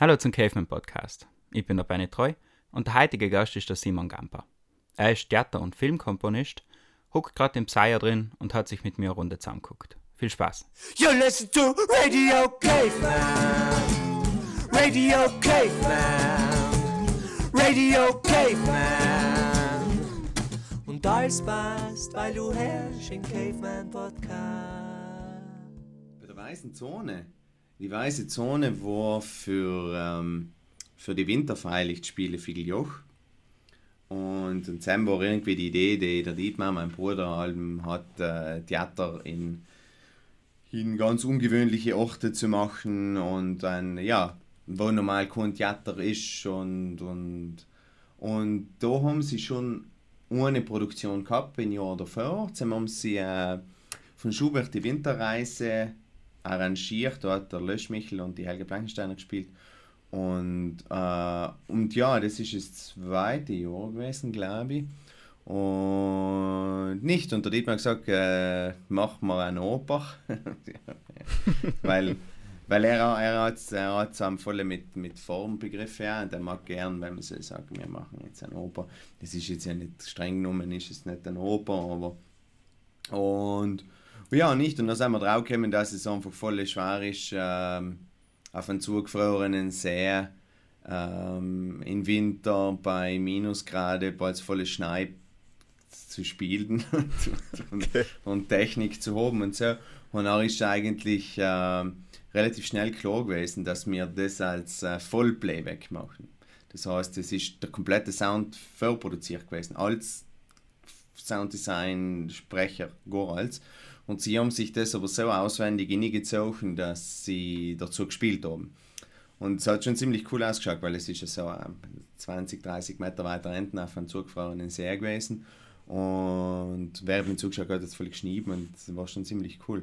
Hallo zum Caveman Podcast. Ich bin der Benny Treu und der heutige Gast ist der Simon Gamper. Er ist Theater- und Filmkomponist, huckt gerade im Pseier drin und hat sich mit mir eine Runde zusammengeguckt. Viel Spaß. You listen to Radio Caveman. Radio Caveman. Radio Caveman. Und alles passt, weil du herrschst im Caveman Podcast. Bei der weißen Zone. Die weiße Zone war für, ähm, für die Winterfreilichtspiele Figeljoch. Und im Dezember war irgendwie die Idee, die der Dietmar, mein Bruder, Alben, hat äh, Theater in, in ganz ungewöhnliche Orte zu machen und ein, ja, wo normal kein Theater ist und, und, und da haben sie schon eine Produktion gehabt, ein Jahr davor. Jetzt haben sie äh, von Schubert die Winterreise arrangiert, da hat der Löschmichel und die Helge Blankensteiner gespielt. Und, äh, und ja, das ist das zweite Jahr gewesen, glaube ich. Und nicht. Und der Dietmar hat gesagt, äh, mach mal eine Oper. weil weil er, er hat es er hat's voll mit, mit Formbegriffen ja, und er mag gern, wenn man so sagt, wir machen jetzt eine Oper. Das ist jetzt ja nicht streng genommen, ist es nicht eine Oper, aber. Und ja, nicht. Und dann sind wir draufgekommen, dass es einfach voll schwer ist, ähm, auf einen zugefrorenen See ähm, im Winter bei Minusgrade, bei volle Schnee zu spielen und, und, und, Technik zu haben und so. Und dann ist eigentlich ähm, relativ schnell klar gewesen, dass wir das als äh, Vollplayback machen. Das heißt, es ist der komplette Sound vorproduziert gewesen, als Sounddesign, Sprecher, gar als. Und sie haben sich das aber so auswendig hingezogen, dass sie dazu gespielt haben. Und es hat schon ziemlich cool ausgeschaut, weil es ist ja so 20, 30 Meter weiter hinten auf einem zugefrorenen See gewesen. Und wer mit zugeschaut hat, hat es voll geschnieben und es war schon ziemlich cool.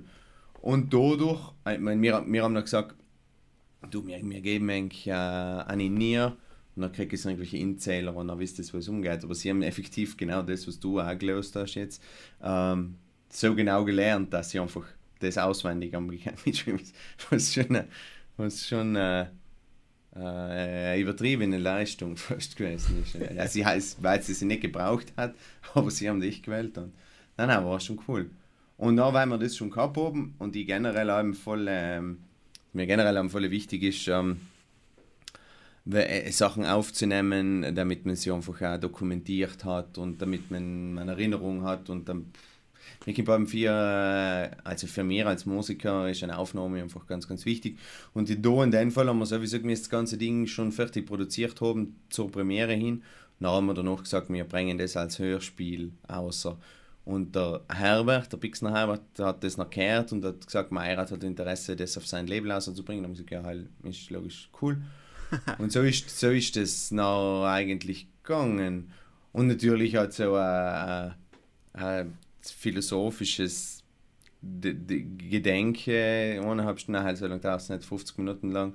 Und dadurch, ich meine, wir, wir haben dann gesagt, du, wir, wir geben eigentlich äh, Nier und dann kriege ich irgendwelche Inzähler und dann wisst ihr, wo es umgeht. Aber sie haben effektiv genau das, was du auch gelöst hast jetzt, ähm, so genau gelernt, dass sie einfach das auswendig haben mitschreiben, was schon, was schon äh, äh, übertriebene Leistung fast gewesen ist. Ja, sie heißt, weil sie sie nicht gebraucht hat, aber sie haben dich gewählt und nein, nein, war schon cool. Und dann, weil wir das schon gehabt haben und die generell haben voll, ähm, mir generell haben voll wichtig ist, ähm, Sachen aufzunehmen, damit man sie einfach auch dokumentiert hat und damit man eine Erinnerung hat und dann ich beim vier, also für mich als Musiker ist eine Aufnahme einfach ganz, ganz wichtig. Und da in dem Fall haben wir sowieso das ganze Ding schon fertig produziert haben zur Premiere hin. Dann haben wir danach gesagt, wir bringen das als Hörspiel außer. Und der Herbert, der Pixner Herbert, hat das noch gehört und hat gesagt, Meier hat Interesse, das auf sein Label auszubringen. Dann haben wir gesagt, ja, halt, ist logisch cool. und so ist, so ist das noch eigentlich gegangen. Und natürlich hat so ein, philosophisches Gedenke, eineinhalb Stunden, halt so lang dauert nicht 50 Minuten lang,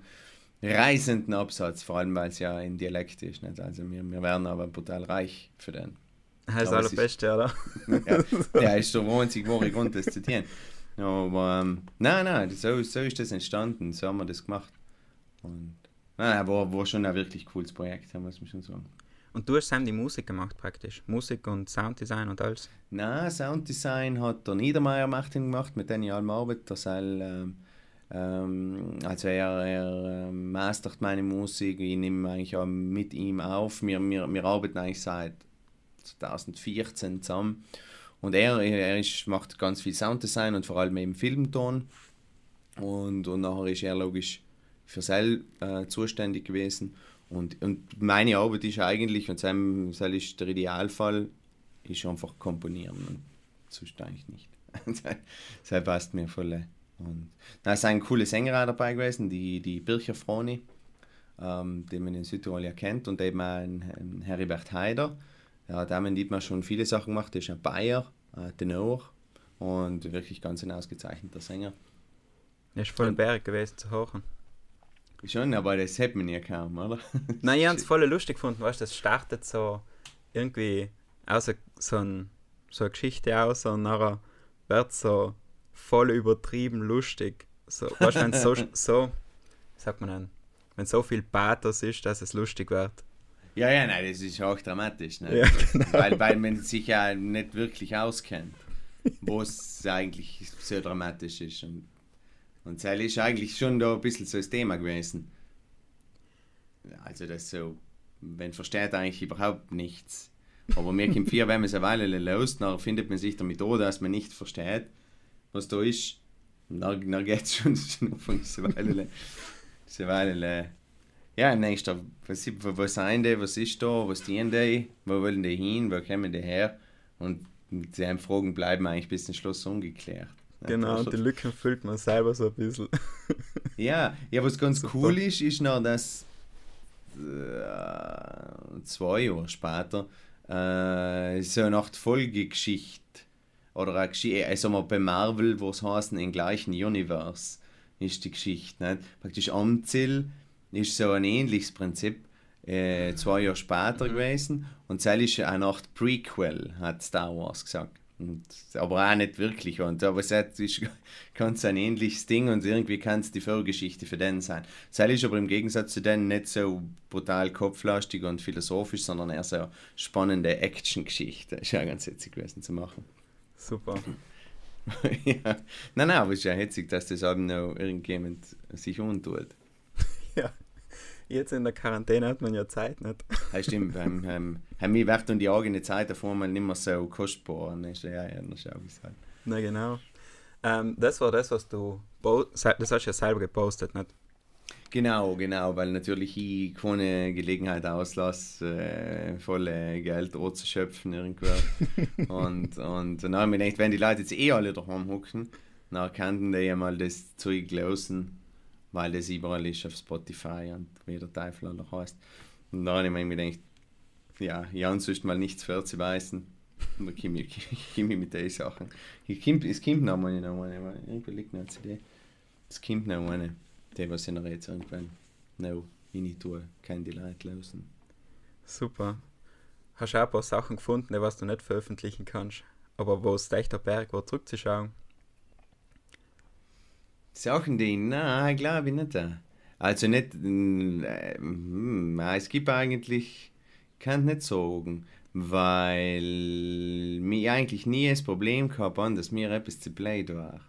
reisenden Absatz, vor allem weil es ja in Dialekt ist. Nicht? Also wir, wir werden aber brutal reich für den. Das ist allerbeste, oder? ja, der ist der einzige wahre Grund, das zu zitieren. Aber ähm, nein, nein, so, so ist das entstanden, so haben wir das gemacht. Und nein, war, war schon ein wirklich cooles Projekt, muss man schon sagen. Und du hast Sam die Musik gemacht praktisch? Musik und Sounddesign und alles? Nein, Sounddesign hat der Niedermeyer gemacht, mit dem ich allem arbeite. Soll, ähm, ähm, also er, er ähm, mastert meine Musik, ich nehme eigentlich auch mit ihm auf. Wir, wir, wir arbeiten eigentlich seit 2014 zusammen. Und er, er ist, macht ganz viel Sounddesign und vor allem eben Filmton. Und, und nachher ist er logisch für Sel äh, zuständig gewesen. Und, und meine Arbeit ist eigentlich, und das ist der Idealfall, ist einfach komponieren. Und sonst eigentlich nicht. das passt mir voll. Und da ist ein cooler Sänger dabei gewesen, die, die Bircher Froni, ähm, den man in Südtirol ja kennt, und eben ein, ein Heribert Haider ja, damit hat man schon viele Sachen gemacht. Er ist ein Bayer, ein Tenor und wirklich ganz ein ausgezeichneter Sänger. Er ist voll ein Berg gewesen zu hören. Schon, aber das hätte man ja kaum, oder? Nein, ich habe es voll lustig gefunden, weißt das startet so irgendwie aus so, ein, so eine Geschichte aus und nachher wird so voll übertrieben lustig. So, weißt du, so, so, sagt man dann, wenn so viel Pathos ist, dass es lustig wird. Ja, ja, nein, das ist auch dramatisch, ne? Ja, genau. weil, weil man sich ja nicht wirklich auskennt, wo es eigentlich so dramatisch ist. Und, und das ist eigentlich schon da ein bisschen so das Thema gewesen. Also das so, man versteht eigentlich überhaupt nichts. Aber mir kommt vier, wenn man es eine Weile los, dann findet man sich damit an, dass man nicht versteht, was da ist. Und dann, dann geht es schon, schon von Weile. Diese Weile ja, denkst du, was, was sind die, was ist da, was dienen die, wo wollen die hin, wo kommen die her? Und diese Fragen bleiben eigentlich bis zum Schluss ungeklärt. Genau, und die Lücken füllt man selber so ein bisschen. ja, ja, was ganz Super. cool ist, ist noch, dass äh, zwei Jahre später äh, so eine Art Folgegeschichte oder eine Geschichte, also mal bei Marvel, wo es heißt, im gleichen Universe ist die Geschichte. Nicht? Praktisch Amzil ist so ein ähnliches Prinzip. Äh, zwei Jahre später mhm. gewesen und das ist eine Art Prequel, hat Star Wars gesagt. Und, aber auch nicht wirklich. Und, aber es ist ganz ein ähnliches Ding und irgendwie kann es die Vorgeschichte für den sein. Das ist aber im Gegensatz zu denen nicht so brutal kopflastig und philosophisch, sondern eher so spannende Action-Geschichte. Ist ja ganz witzig gewesen zu machen. Super. ja. Nein, nein, aber es ist ja hetzig, dass das eben noch irgendjemand sich untut. Jetzt in der Quarantäne hat man ja Zeit, nicht? Ja, stimmt. ähm, ähm, mir wird dann die eigene Zeit davor mal nicht mehr so kostbar. Ist ja, ja, schau ich halt. Na genau. Ähm, das war das, was du, das hast du ja selber gepostet, nicht? Genau, genau, weil natürlich ich keine Gelegenheit auslasse, äh, volle Geld schöpfen irgendwo. und, und dann habe ich mir gedacht, wenn die Leute jetzt eh alle daheim hocken, dann könnten die ja mal das Zeug losen weil das überall ist auf Spotify und wie der Teufel noch heißt. Und dann habe ich mir gedacht, ja, Jan sonst mal nichts vorzuweisen. Und dann komme ich, ich mit den Sachen. Ich komm, es kommt noch mal, noch eine, irgendwo liegt noch eine CD. Es kommt noch eine, die was ich noch jetzt irgendwann noch rein tue, kann die Leute lösen. Super. Hast du auch ein paar Sachen gefunden, was du nicht veröffentlichen kannst, aber wo es echt der Berg war, zurückzuschauen? Sachen, die, glaube ich nicht. Also nicht, äh, hm, es gibt eigentlich, kann nicht sagen, weil mir eigentlich nie das Problem gehabt haben, dass mir etwas zu blöd war.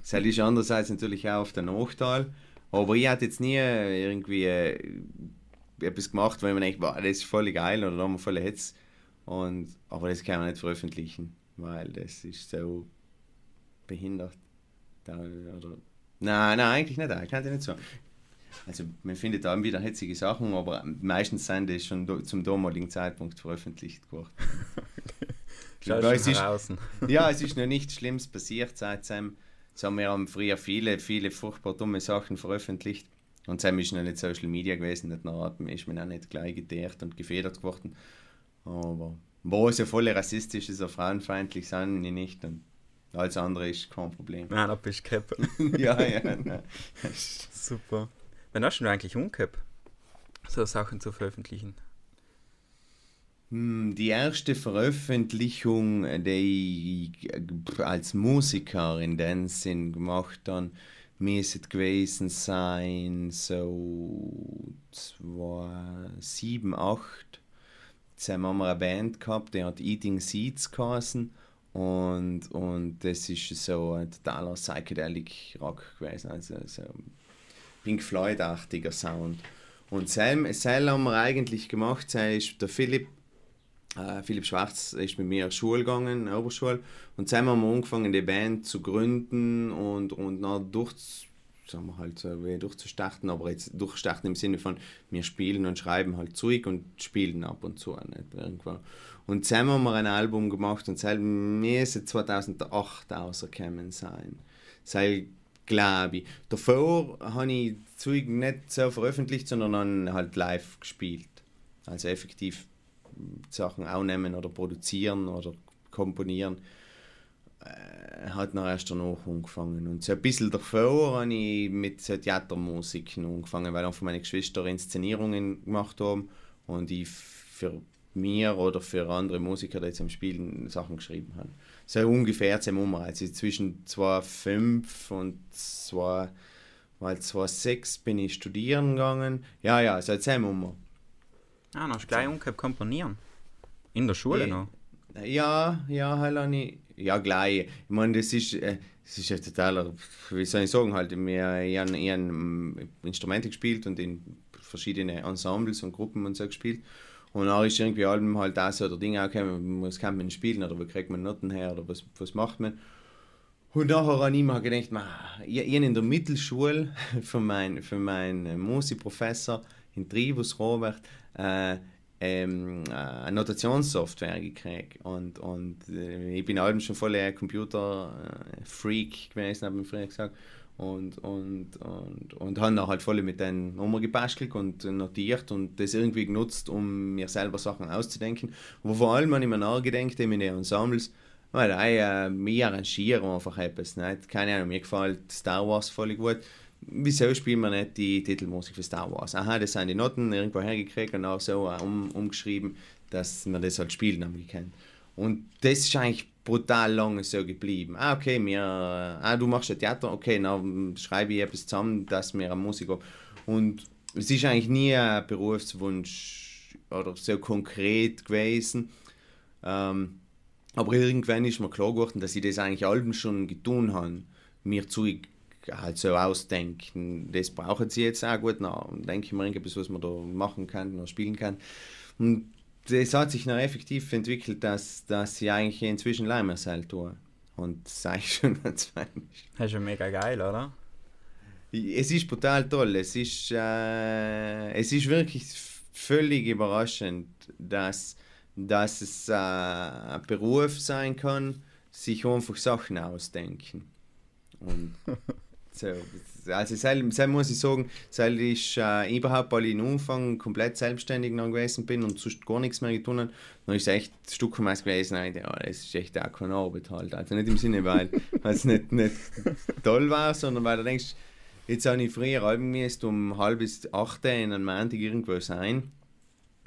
Das ist andererseits natürlich auch auf der Nachteil, aber ich hatte jetzt nie irgendwie äh, etwas gemacht, weil man denkt, wow, das ist voll geil oder da haben wir voll Hetz. Und, aber das kann man nicht veröffentlichen, weil das ist so behindert. Da, oder Nein, nein, eigentlich nicht. Ich kann nicht so. Also man findet da wieder hetzige Sachen, aber meistens sind die schon zum damaligen Zeitpunkt veröffentlicht worden. okay. es ist, ja, es ist noch nichts Schlimmes passiert seitdem. So, wir haben früher viele, viele furchtbar dumme Sachen veröffentlicht. Und seitdem ist noch nicht Social Media gewesen, nicht ist man auch nicht gleich geteert und gefedert geworden. Aber wo so voll rassistisch ist oder frauenfeindlich sind, nicht. Und alles andere ist kein Problem. Nein, da bist du Cap. ja, ja. Nein. Super. Wann hast du eigentlich umgehabt, so Sachen zu veröffentlichen? Hm, die erste Veröffentlichung, die ich als Musiker in dem Sinn gemacht habe, müsste gewesen sein, so 2007, 2008. Jetzt haben wir eine Band gehabt, die hat Eating Seeds geheißen. Und, und das ist so ein totaler Psychedelic Rock gewesen, also so Pink Floyd-artiger Sound. Und Sam, Sam haben wir eigentlich gemacht, Sam ist der Philipp, äh, Philipp Schwarz ist mit mir in Schule gegangen, in Oberschule, und zusammen haben wir angefangen, die Band zu gründen und, und dann durch, sagen wir halt durchzustarten, aber jetzt durchstarten im Sinne von, wir spielen und schreiben halt Zeug und spielen ab und zu. Nicht? Irgendwo. Und zusammen haben wir ein Album gemacht und es müsste 2008 rausgekommen sein. Das glaube ich. Davor habe ich Zeug nicht so veröffentlicht, sondern dann halt live gespielt. Also effektiv Sachen aufnehmen oder produzieren oder komponieren. Äh, hat noch erst danach angefangen. Und so ein bisschen davor habe ich mit so Theatermusik angefangen, weil auch von meinen Geschwistern Inszenierungen gemacht haben und ich für mir oder für andere Musiker, die jetzt am Spielen Sachen geschrieben haben. So ungefähr zum Umreiz. Also zwischen 2,5 und 2, weil 2006 bin ich studieren gegangen. Ja, ja, seit wir mal. Ah, noch gleich umgekehrt komponieren. In der Schule Ja. noch. Ja, ja, halt ich. Ja, gleich. Ich meine, das ist, äh, das ist ja totaler, wie soll ich sagen, halt, wir, ich habe ich hab, Instrumente gespielt und in verschiedene Ensembles und Gruppen und so gespielt. Und dann ist irgendwie allem halt auch so der Ding, okay, was kann man spielen oder wo kriegt man Noten her oder was, was macht man. Und nachher habe ich mir gedacht, ma, ich, ich in der Mittelschule von meinem für mein Musikprofessor in Tribus Robert äh, ähm, äh, eine Notationssoftware gekriegt. Und, und äh, ich bin allem schon voll ein Computer-Freak gewesen, habe ich früher gesagt. Und, und, und, und habe dann halt voll mit den Nummer gebastelt und notiert und das irgendwie genutzt, um mir selber Sachen auszudenken. Wo vor allem habe ich mir nachgedacht, in den Ensembles, weil äh, wir arrangieren einfach etwas. Nicht? Keine Ahnung, mir gefällt Star Wars voll gut. Wieso spielen wir nicht die Titelmusik für Star Wars? Aha, das sind die Noten irgendwo hergekriegt und auch so äh, um, umgeschrieben, dass man das halt spielen haben gekannt. Und das ist eigentlich brutal lange so geblieben. Ah, okay, wir, äh, ah, du machst ein Theater, okay, dann schreibe ich etwas zusammen, dass eine Musik haben. Und es ist eigentlich nie ein Berufswunsch oder so konkret gewesen. Ähm, aber irgendwann ist mir klar geworden, dass ich das eigentlich allem schon getan habe. Mir Zeug halt so ausdenken. Das brauchen sie jetzt auch gut. Und denke ich mir irgendwas, was man da machen kann, noch spielen kann. Und das hat sich noch effektiv entwickelt, dass, dass ich eigentlich inzwischen Leimersal tue. Und das ist eigentlich schon ein zwei Das ist ja mega geil, oder? es ist brutal toll. Es ist, äh, es ist wirklich völlig überraschend, dass, dass es äh, ein Beruf sein kann, sich einfach Sachen ausdenken. Und so, also selbst, selbst muss ich sagen, seit ich äh, überhaupt alle in Anfang komplett selbstständig noch gewesen bin und sonst gar nichts mehr getan habe, dann ist es echt ein Stück meist gewesen, nein, ja, das ist echt auch keine Arbeit halt. Also nicht im Sinne, weil es nicht, nicht toll war, sondern weil du denkst, jetzt habe ich früher Alben müsst um halb bis acht in einem Montag irgendwo sein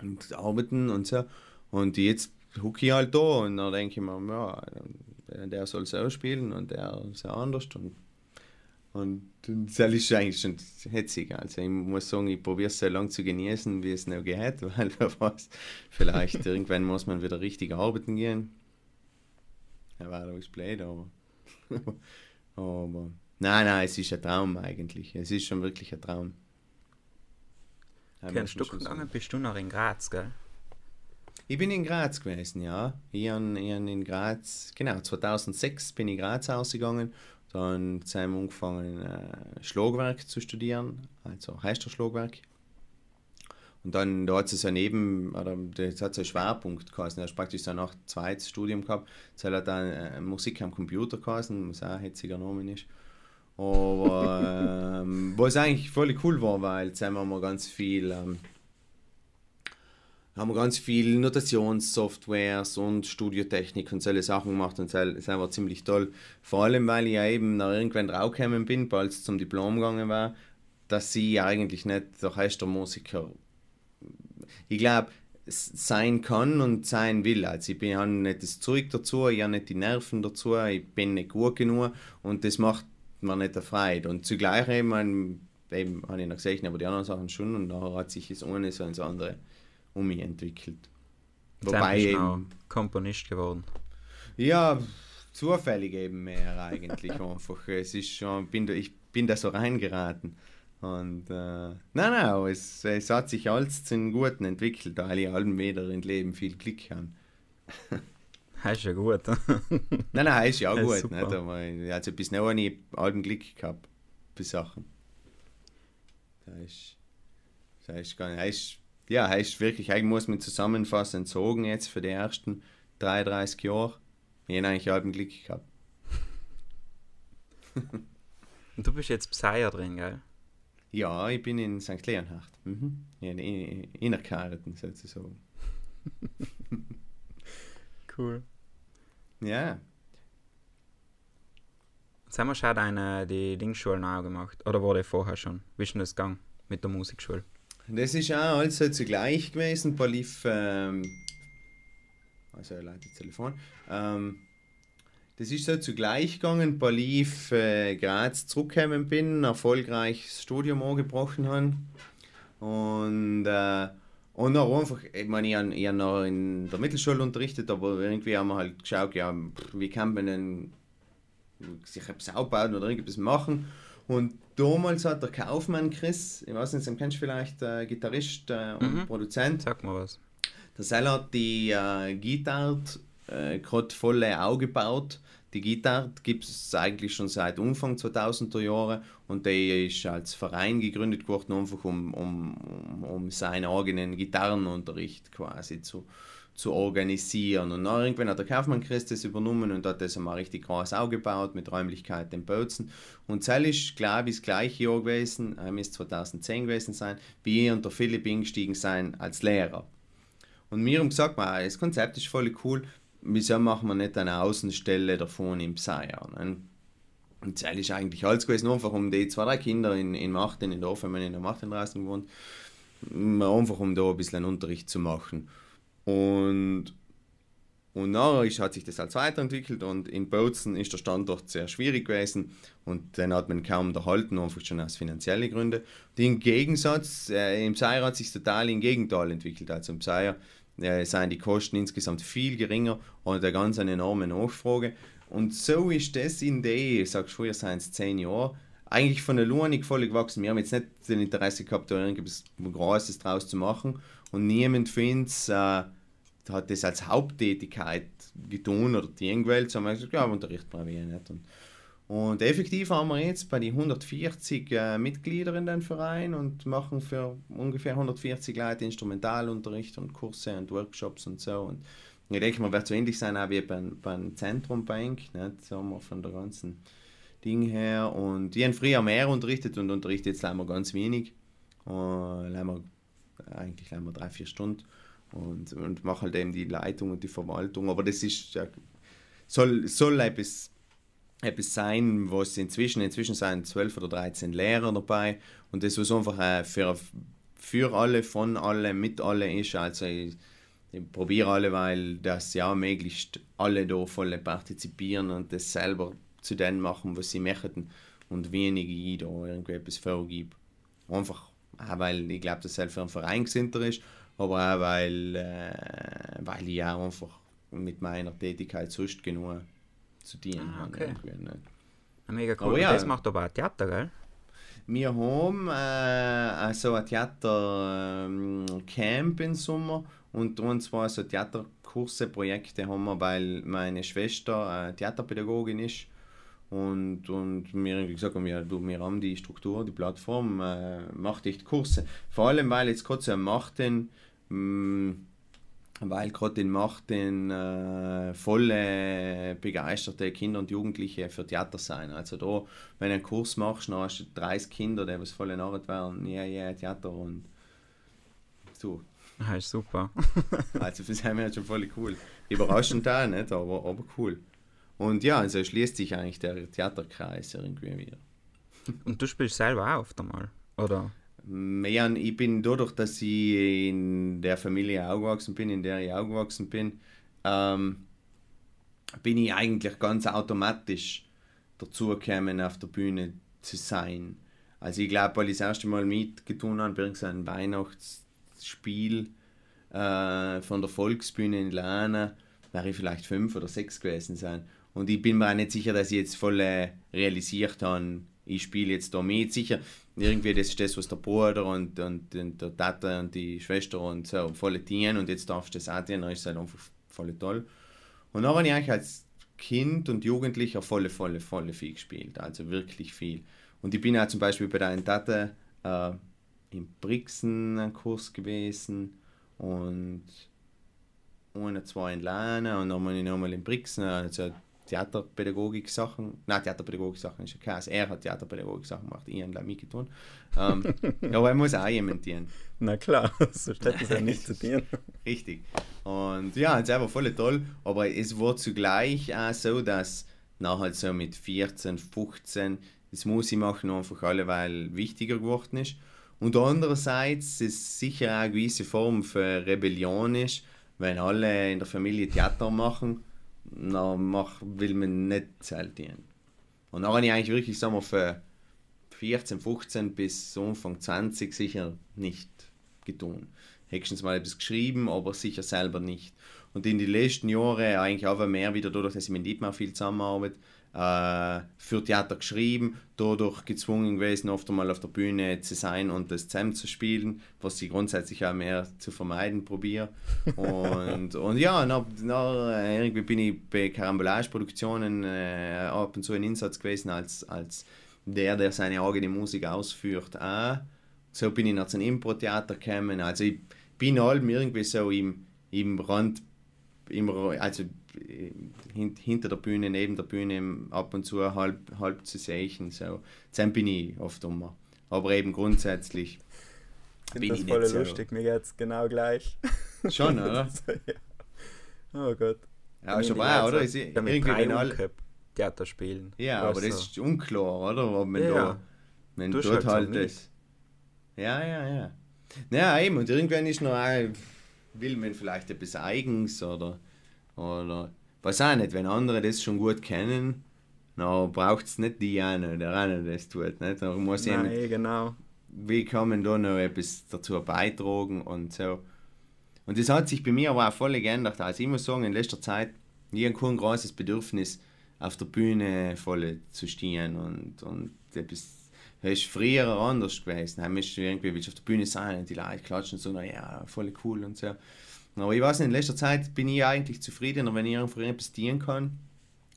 und arbeiten und so. Und jetzt hucke ich halt da und dann denke ich mir, ja, der- der soll so spielen und der so anders. Und, und das ist eigentlich schon hetzig. Also ich muss sagen, ich probiere es so lange zu genießen, wie es noch geht, weil wer weiß, vielleicht irgendwann muss man wieder richtig arbeiten gehen. Ja, war doch blöd, aber. aber. Nein, nein, es ist ein Traum eigentlich. Es ist schon wirklich ein Traum. Ein Stück schon sagen. lang bist du noch in Graz, gell? Ich bin in Graz gewesen, ja. Ich habe in Graz, genau, 2006 bin ich in Graz ausgegangen. Dann haben wir angefangen, äh, Schlagwerk zu studieren, also Orchesterschlagwerk. Und dann, da hat es daneben, oder das hat so einen Schwerpunkt geheißen. Das ist praktisch so nach zweites Studium gehabt. Es hat dann äh, Musik am Computer geheißen, was auch ein hetziger Name ist. Aber ähm, was eigentlich voll cool war, weil jetzt haben wir ganz viel ähm, haben wir ganz viel Notationssoftwares und Studiotechnik und solche Sachen gemacht und das war ziemlich toll. Vor allem, weil ich ja eben nach irgendwann draufgekommen bin, bald es zum Diplom gegangen war, dass ich eigentlich nicht der Orchestermusiker, ich glaube, sein kann und sein will. Also ich habe nicht das Zeug dazu, ich habe nicht die Nerven dazu, ich bin nicht gut genug und das macht mir nicht Freude. Und zugleich eben, eben habe ich noch gesehen, aber die anderen Sachen schon und nachher hat sich das eine so ins andere um mich entwickelt. Wobei noch eben, Komponist geworden. ja, zufällig eben mehr eigentlich einfach. Es ist schon, bin ich bin da so reingeraten. Und äh, nein, nein, es, es hat sich alles zum Guten entwickelt, weil ich allem wieder im Leben viel Glück habe. Das ist ja gut. Nein, nein, ist ja auch gut, nicht? aber also bis habe ich allem Glück gehabt bei Sachen. Das ist, das ist gar nicht, das ist, ja, ist wirklich, eigentlich muss man zusammenfassend sagen jetzt für die ersten 33 Jahre, ich habe eigentlich allem Glück gehabt. Und du bist jetzt Pseier drin, gell? Ja, ich bin in St. Leonhard. Mhm. In, in, Innerkarten sozusagen. Cool. Ja, Jetzt haben wir schon deine, die Dingsschulen auch gemacht. Oder wurde vorher schon? Wie ist denn das gegangen mit der Musikschule? Das ist auch also zugleich gewesen. Paar lief, ähm, also er leitet das Telefon. Ähm, das ist so zugleich gegangen, bei Lief äh, Graz zurückgekommen bin, erfolgreich das Studium angebrochen habe. Und, äh, und dann einfach, ich meine, ich habe, ich habe noch in der Mittelschule unterrichtet, aber irgendwie haben wir halt geschaut, ja, wie kann man denn sich etwas aufbauen oder irgendwas machen. Und damals hat der Kaufmann Chris, ich weiß nicht, den kennst du vielleicht, äh, Gitarrist äh, und Mhm. Produzent, Sag mal was. der Seller hat die äh, Gitarre äh, gerade voll aufgebaut. Die Gitarre gibt es eigentlich schon seit Anfang 2000er Jahre und der ist als Verein gegründet worden, einfach um, um, um seinen eigenen Gitarrenunterricht quasi zu, zu organisieren. Und dann irgendwann hat der Kaufmann Chris das übernommen und hat das einmal richtig groß aufgebaut mit Räumlichkeiten in Bautzen. Und das ist, glaube ich, das gleiche Jahr gewesen, äh, müsste 2010 gewesen sein, wie ich und der Philipp eingestiegen sein als Lehrer. Und wir haben gesagt, "Ma, das Konzept ist voll cool, wieso machen wir nicht eine Außenstelle davon im Pseier? Ne? Und das ist eigentlich alles gewesen, einfach um die zwei, drei Kinder in, in Machten, in Dorf, wenn man in der Machten draußen gewohnt, einfach um da ein bisschen Unterricht zu machen. Und, und ist, hat sich das als weiterentwickelt und in Bozen ist der Standort sehr schwierig gewesen und den hat man kaum erhalten, einfach schon aus finanziellen Gründen. Und Im Gegensatz, äh, im Pseier hat sich total im Gegenteil entwickelt. Also im Pseier äh, seien die Kosten insgesamt viel geringer und eine ganz eine enorme Nachfrage. Und so ist das in der, ich sag früher seien es zehn Jahre, eigentlich von der Luanik voll gewachsen. Wir haben jetzt nicht den Interesse gehabt, da irgendwas Großes draus zu machen. Und niemand findet äh, hat das als Haupttätigkeit getan oder die Welt, so haben wir gesagt, ja, Unterricht brauche ich ja nicht. Und, und effektiv haben wir jetzt bei den 140 äh, Mitgliedern in den Verein und machen für ungefähr 140 Leute Instrumentalunterricht und Kurse und Workshops und so. Und ich denke, man wird so ähnlich sein auch wie beim, beim Zentrum bei Ink, nicht? so haben wir von der ganzen Ding her. Und ich habe früher mehr unterrichtet und unterrichte jetzt leider ganz wenig. Und leider, eigentlich leider drei, vier Stunden und, und mache halt eben die Leitung und die Verwaltung. Aber das ist ja, soll, soll etwas, etwas sein, was inzwischen, inzwischen sind 12 oder 13 Lehrer dabei und das was einfach äh, für, für alle, von alle, mit alle ist. Also ich, ich probiere alle, weil das ja möglichst alle da voll partizipieren und das selber zu denen machen, was sie möchten und wenige ich da irgendwie etwas vorgebe. Einfach, weil ich glaube, dass es für einen Verein gesinnter ist, aber auch weil, äh, weil ich auch einfach mit meiner Tätigkeit sonst genug zu dienen Ah, habe. okay. ne? Mega cool. Aber ja. das macht aber auch Theater, gell? Wir haben äh, also ein Theatercamp im Sommer und zwar so Theaterkurse, Projekte haben wir, weil meine Schwester äh, Theaterpädagogin ist und, und wie gesagt, wir, du, wir haben die Struktur, die Plattform, äh, macht echt Kurse. Vor allem, weil jetzt ein Machten, mh, weil gerade in Machten äh, volle begeisterte Kinder und Jugendliche für Theater sein. Also da, wenn du einen Kurs machst, dann hast du 30 Kinder, die was voll narrt werden, ja, ja, Theater und so. Ah, ist super. Also für sie halt schon voll cool. Überraschend da, nicht? Aber, aber cool. Und ja, also schließt sich eigentlich der Theaterkreis irgendwie wieder. Und du spielst selber auch oft einmal, oder? Ja, ich bin dadurch, dass ich in der Familie aufgewachsen bin, in der ich aufgewachsen bin, ähm, bin ich eigentlich ganz automatisch dazu gekommen, auf der Bühne zu sein. Also ich glaube, weil ich das erste Mal mitgetan habe, bei so einem Weihnachtsspiel äh, von der Volksbühne in Lana, wäre ich vielleicht fünf oder sechs gewesen sein. Und ich bin mir auch nicht sicher, dass ich jetzt voll äh, realisiert habe, ich spiele jetzt da mit. Sicher, irgendwie das ist das, was der Bruder und, und, und der Tata und die Schwester und so voll dienen und jetzt darfst du das auch dienen, dann ist es halt einfach voll toll. Und dann habe ich eigentlich als Kind und Jugendlicher volle, volle, volle viel gespielt, also wirklich viel. Und ich bin auch zum Beispiel bei deiner Tata äh, in Brixen einen Kurs gewesen und eine, zwei in Lana und ich nochmal in Brixen, also Theaterpädagogik-Sachen, nein, Theaterpädagogik-Sachen ist ja kein, er hat Theaterpädagogik-Sachen gemacht, ich habe da mitgetan. Ähm, aber er muss auch jemand dienen. Na klar, so steht es ja nicht zu dir. Richtig. Und ja, es war voll toll, aber es war zugleich auch so, dass nachher so mit 14, 15 das Musik machen einfach alle, weil wichtiger geworden ist. Und andererseits ist sicher auch eine gewisse Form für Rebellion ist, wenn alle in der Familie Theater machen dann mach, will man nicht Zelt dienen. Und dann habe ich eigentlich wirklich, sagen wir, für 14, 15 bis Anfang 20 sicher nicht getan. Höchstens mal etwas geschrieben, aber sicher selber nicht. Und in den letzten Jahren eigentlich auch mehr wieder dadurch, dass ich mit Dietmar viel zusammenarbeite, äh, für Theater geschrieben, dadurch gezwungen gewesen, oft einmal auf der Bühne zu sein und das zusammen zu spielen, was ich grundsätzlich auch mehr zu vermeiden probiere. Und, und ja, na, na, irgendwie bin ich bei Carambolage-Produktionen äh, ab und zu in Einsatz gewesen als, als der, der seine eigene Musik ausführt. Auch. So bin ich nach zum Impro-Theater gekommen. Also ich bin allem irgendwie so im, im Rand, im, also hinter der Bühne, neben der Bühne ab und zu halb, halb zu sehen. So. Dann bin ich oft immer. Aber eben grundsätzlich bin ich, das ich voll nicht lustig, so. mir geht's genau gleich. Schon, oder? ja. Oh Gott. Ja, schon mal, oder? Ist irgendwie wenn alle... Theater spielen. Ja, aber das ist unklar, oder? Ob man ja, da, man dort halt, halt das. Ja, ja, ja. Naja, eben, und irgendwann ist noch, auch, will man vielleicht etwas Eigens oder oder weiß auch nicht, wenn andere das schon gut kennen, dann braucht es nicht die eine, der eine das tut. Nicht? Da muss Nein, jemand, genau. Wie kann man da noch etwas dazu beitragen und so. Und das hat sich bei mir aber auch voll geändert. Also ich muss sagen, in letzter Zeit, ich habe kein großes Bedürfnis, auf der Bühne voll zu stehen und, und etwas das ist früher anders gewesen. Da musst du irgendwie willst auf der Bühne sein und die Leute klatschen so, na ja, voll cool und so. Aber ich weiß nicht, in letzter Zeit bin ich eigentlich zufriedener, wenn ich einfach etwas dienen kann,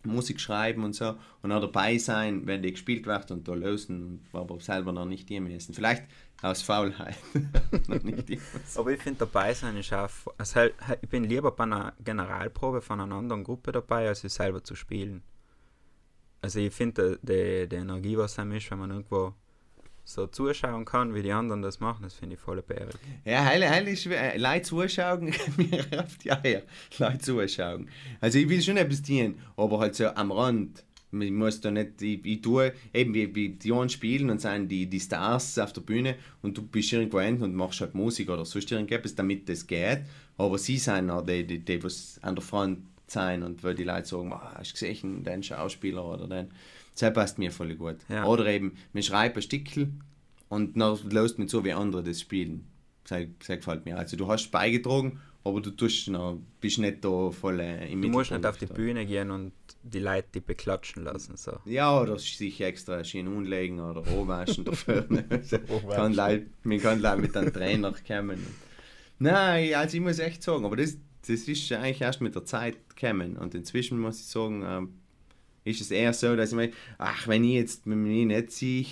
Musik schreiben und so und auch dabei sein, wenn die gespielt wird und da lösen, aber selber noch nicht die müssen. Vielleicht aus Faulheit. aber ich finde dabei sein ist auch, also ich bin lieber bei einer Generalprobe von einer anderen Gruppe dabei, als ich selber zu spielen. Also ich finde die, die Energie, was einem ist, wenn man irgendwo so zuschauen kann, wie die anderen das machen, das finde ich voll bärig. Ja, heile, heile ist äh, Leute zuschauen, mir oft ja, ja, Leute zuschauen. Also ich will schon etwas dienen, aber halt so am Rand. Ich muss da nicht, ich, ich tue eben wie, wie die anderen spielen und sind die, die Stars auf der Bühne und du bist irgendwo und machst halt Musik oder sonst irgendetwas, damit das geht. Aber sie sind auch die, die, die was an der Front sein und weil die Leute sagen, oh, hast du gesehen, den Schauspieler oder den das passt mir voll gut. Ja. Oder eben, man schreibt ein Stickel und dann lässt man so, wie andere das spielen. Das, das gefällt mir. Also du hast beigetragen, aber du tust noch, bist nicht da voll äh, im Du musst nicht auf die Bühne gehen und die Leute die beklatschen lassen. So. Ja, oder sich extra schön umlegen oder anwaschen dafür. kann Leute, man kann Leute mit einem Trainer kommen. Nein, also ich muss echt sagen, aber das, das ist eigentlich erst mit der Zeit gekommen. Und inzwischen muss ich sagen, ähm, ist es eher so, dass ich meine, ach, wenn ich jetzt mit mir nicht sehe,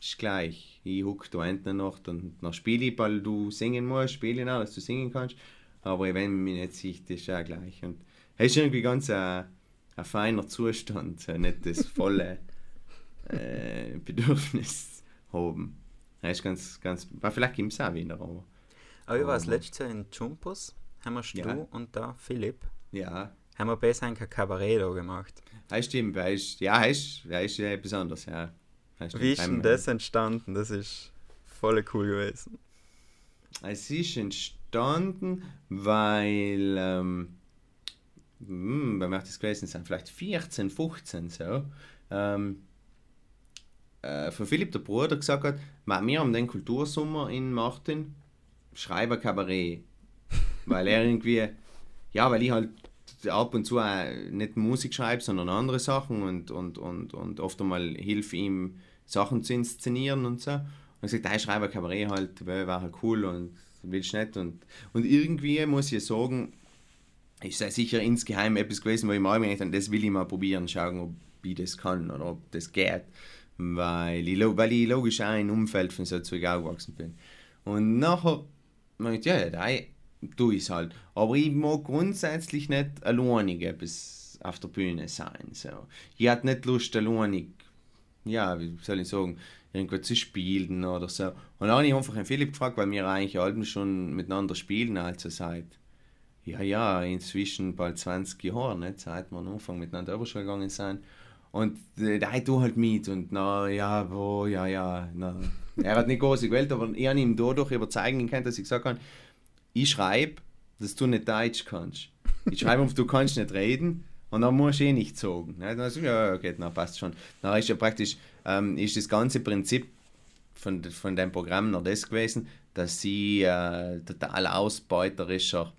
ist gleich. Ich hucke da hinten noch, dann, dann spiele ich, weil du singen musst, spiele ich auch, dass du singen kannst. Aber wenn man mich nicht sieht, ist es auch gleich. Und es ist irgendwie ganz ein, ein feiner Zustand, nicht das volle äh, Bedürfnis haben. Das ist ganz, ganz, vielleicht gibt es auch wieder, aber... Aber ich war das letzte Jahr in Jumpus, haben wir ja. du und da Philipp. Ja. Haben wir besser ein Kabarett gemacht. Ja, stimmt. Ist, ja, ist, er ist ja besonders, ja. Wie ist denn das entstanden? Das ist voll cool gewesen. Es ist entstanden, weil, ähm, hm, wann wird das gewesen sein? Vielleicht 14, 15 so. Ähm, äh, von Philipp, der Bruder, gesagt hat, wir haben den Kultursommer in Martin, schreibe Kabarett. weil er irgendwie, ja, weil ich halt ab und zu auch nicht Musik schreibe, sondern andere Sachen und, und, und, und oft einmal hilfe ihm, Sachen zu inszenieren und so. Und ich gesagt, ich schreibe ein Kabarett halt, wäre halt cool und willst nicht. Und, und irgendwie muss ich sagen, ist ja sicher insgeheim etwas gewesen, wo ich mal gedacht habe, das will ich mal probieren, schauen, ob ich das kann oder ob das geht. Weil ich, weil ich logisch auch einem Umfeld von so zwei aufgewachsen bin. Und nachher, ich, ja, ja, tue ich es halt. Aber ich mag grundsätzlich nicht alleinig etwas auf der Bühne sein. So. Ich hatte nicht Lust, alleinig, ja, wie soll ich sagen, irgendwo zu spielen oder so. Und dann habe ich einfach einen Philipp gefragt, weil wir eigentlich alle schon miteinander spielen, also seit, ja, ja, inzwischen bald 20 Jahre, nicht? seit wir am Anfang miteinander Oberschule gegangen sind. Und äh, der tut halt mit und na, ja, wo, ja, ja, na. Er hat nicht große Gewalt, aber ich habe ihm dadurch überzeugen können, dass ich gesagt habe, ich schreibe dass du nicht Deutsch kannst. Ich schreibe auf, du kannst nicht reden und dann musst du eh nicht zogen. Dann sag ich, ja, okay, na, passt schon. Dann ist ja praktisch, ähm, ist das ganze Prinzip von, von dem Programm noch das gewesen, dass sie äh, total ausbeuterischer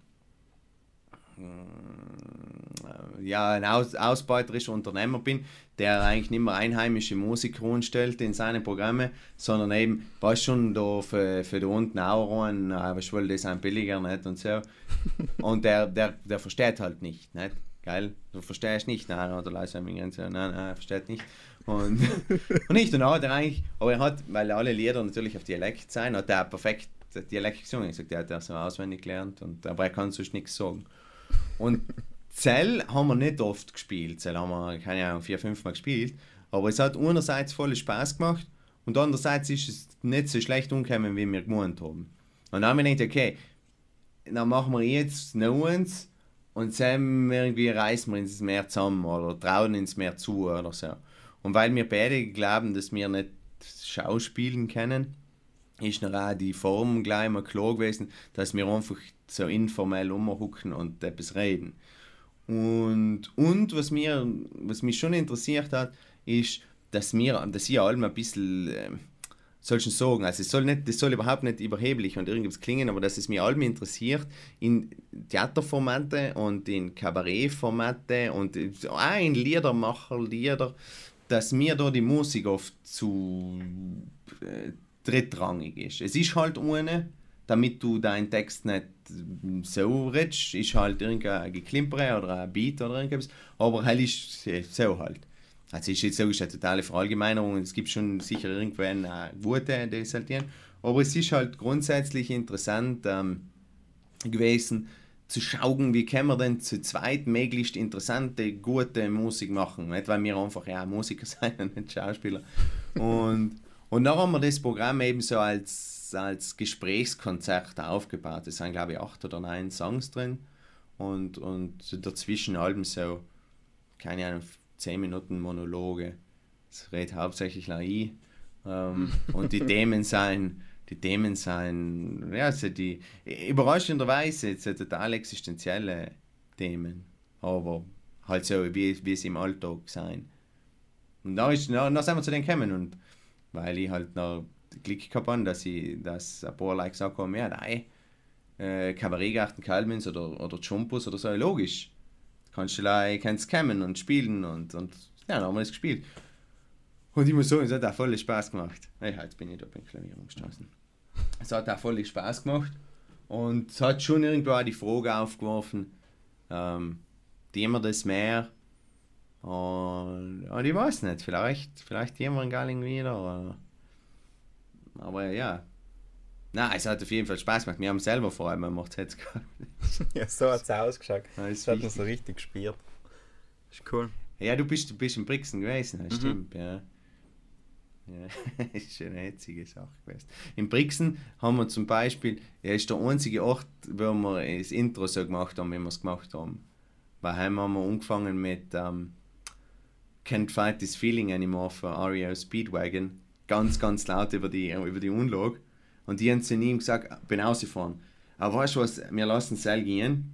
äh, ja, ein aus, ausbeuterischer Unternehmer bin, der eigentlich nicht mehr einheimische Musik stellt in seine Programme, sondern eben, was schon da für, für da unten auch rein, was will das ein billiger nicht und so. Und der, der, der versteht halt nicht, nicht? Geil, du verstehst nicht, nein, oder leise nein, nein, er versteht nicht. Und, und nicht, und hat er eigentlich, aber er hat, weil alle Lieder natürlich auf Dialekt sein, hat er perfekt Dialekt gesungen. Ich sagte, der hat das so auswendig gelernt, und, aber er kann sonst nichts sagen. Und Zell haben wir nicht oft gespielt. Zell haben wir, keine Ahnung, vier, fünf Mal gespielt. Aber es hat einerseits voll Spaß gemacht und andererseits ist es nicht so schlecht umgekommen, wie wir gemeint haben. Und dann haben wir gedacht, okay, dann machen wir jetzt noch eins und dann irgendwie reißen wir ins Meer zusammen oder trauen ins Meer zu oder so. Und weil wir beide glauben, dass wir nicht schauspielen können, ist noch auch die Form gleich mal klar gewesen, dass wir einfach so informell umhucken und etwas reden. Und, und was, mir, was mich schon interessiert hat, ist, dass wir, dass ich allem ein bisschen, äh, soll schon sagen, also es soll nicht, das soll überhaupt nicht überheblich und irgendwas klingen, aber dass es mich allem interessiert, in Theaterformate und in Kabarettformate und auch in Liedermacher, Lieder, dass mir da die Musik oft zu äh, drittrangig ist. Es ist halt ohne, damit du deinen Text nicht so redest, ist halt irgendein Geklimper oder ein Beat oder irgendwas, aber halt ist so halt. Also ist jetzt logisch eine totale Verallgemeinerung, es gibt schon sicher irgendwann eine gute, die saltieren, aber es ist halt grundsätzlich interessant ähm, gewesen, zu schauen, wie können wir denn zu zweit möglichst interessante, gute Musik machen. Nicht, weil wir einfach ja Musiker sind und nicht Schauspieler. Und, und dann haben wir das Programm eben so als als Gesprächskonzert aufgebaut. Es sind, glaube ich, acht oder neun Songs drin und, und dazwischen Alben so, keine Ahnung, zehn Minuten Monologe. Es redet hauptsächlich Lai. Ähm, und die Themen seien, die Themen seien, ja, also die, überraschenderweise, jetzt total existenzielle Themen, aber halt so, wie, wie sie im Alltag sein. Und da, ist, da, da sind wir zu denen gekommen und weil ich halt noch Gehabt habe, dass, ich, dass ein paar Leute gesagt haben, ja, nein, äh, Kabarettgarten Kalmins oder, oder Chumpus oder so, logisch. Kannst du like, kannst kommen und spielen und, und ja, dann haben wir das gespielt. Und ich muss sagen, es hat auch voll Spaß gemacht. Ja, jetzt bin ich da beim Klavier umgestoßen. Es hat auch voll Spaß gemacht und es hat schon irgendwo auch die Frage aufgeworfen, ähm, die wir das mehr und, und ich weiß nicht, vielleicht, vielleicht jemand Galling wieder oder aber ja. Na, es hat auf jeden Fall Spaß gemacht. Wir haben selber vor allem macht es jetzt Ja, so hat es ausgeschaut. Ja, das hat man so richtig gespielt. Ist cool. Ja, du bist, du bist in Brixen gewesen, das mhm. stimmt, ja. Ja, ist schon eine hetzige Sache gewesen. In Brixen haben wir zum Beispiel, ja, ist der einzige Ort, wo wir das Intro so gemacht haben, wie wir es gemacht haben. Weil heim haben wir angefangen mit um, ähm, Can't Fight This Feeling Anymore für REO Speedwagon ganz, ganz laut über die, über die Unlage. Und die haben zu ihm gesagt, bin rausgefahren. Aber weißt du was, wir lassen es gehen.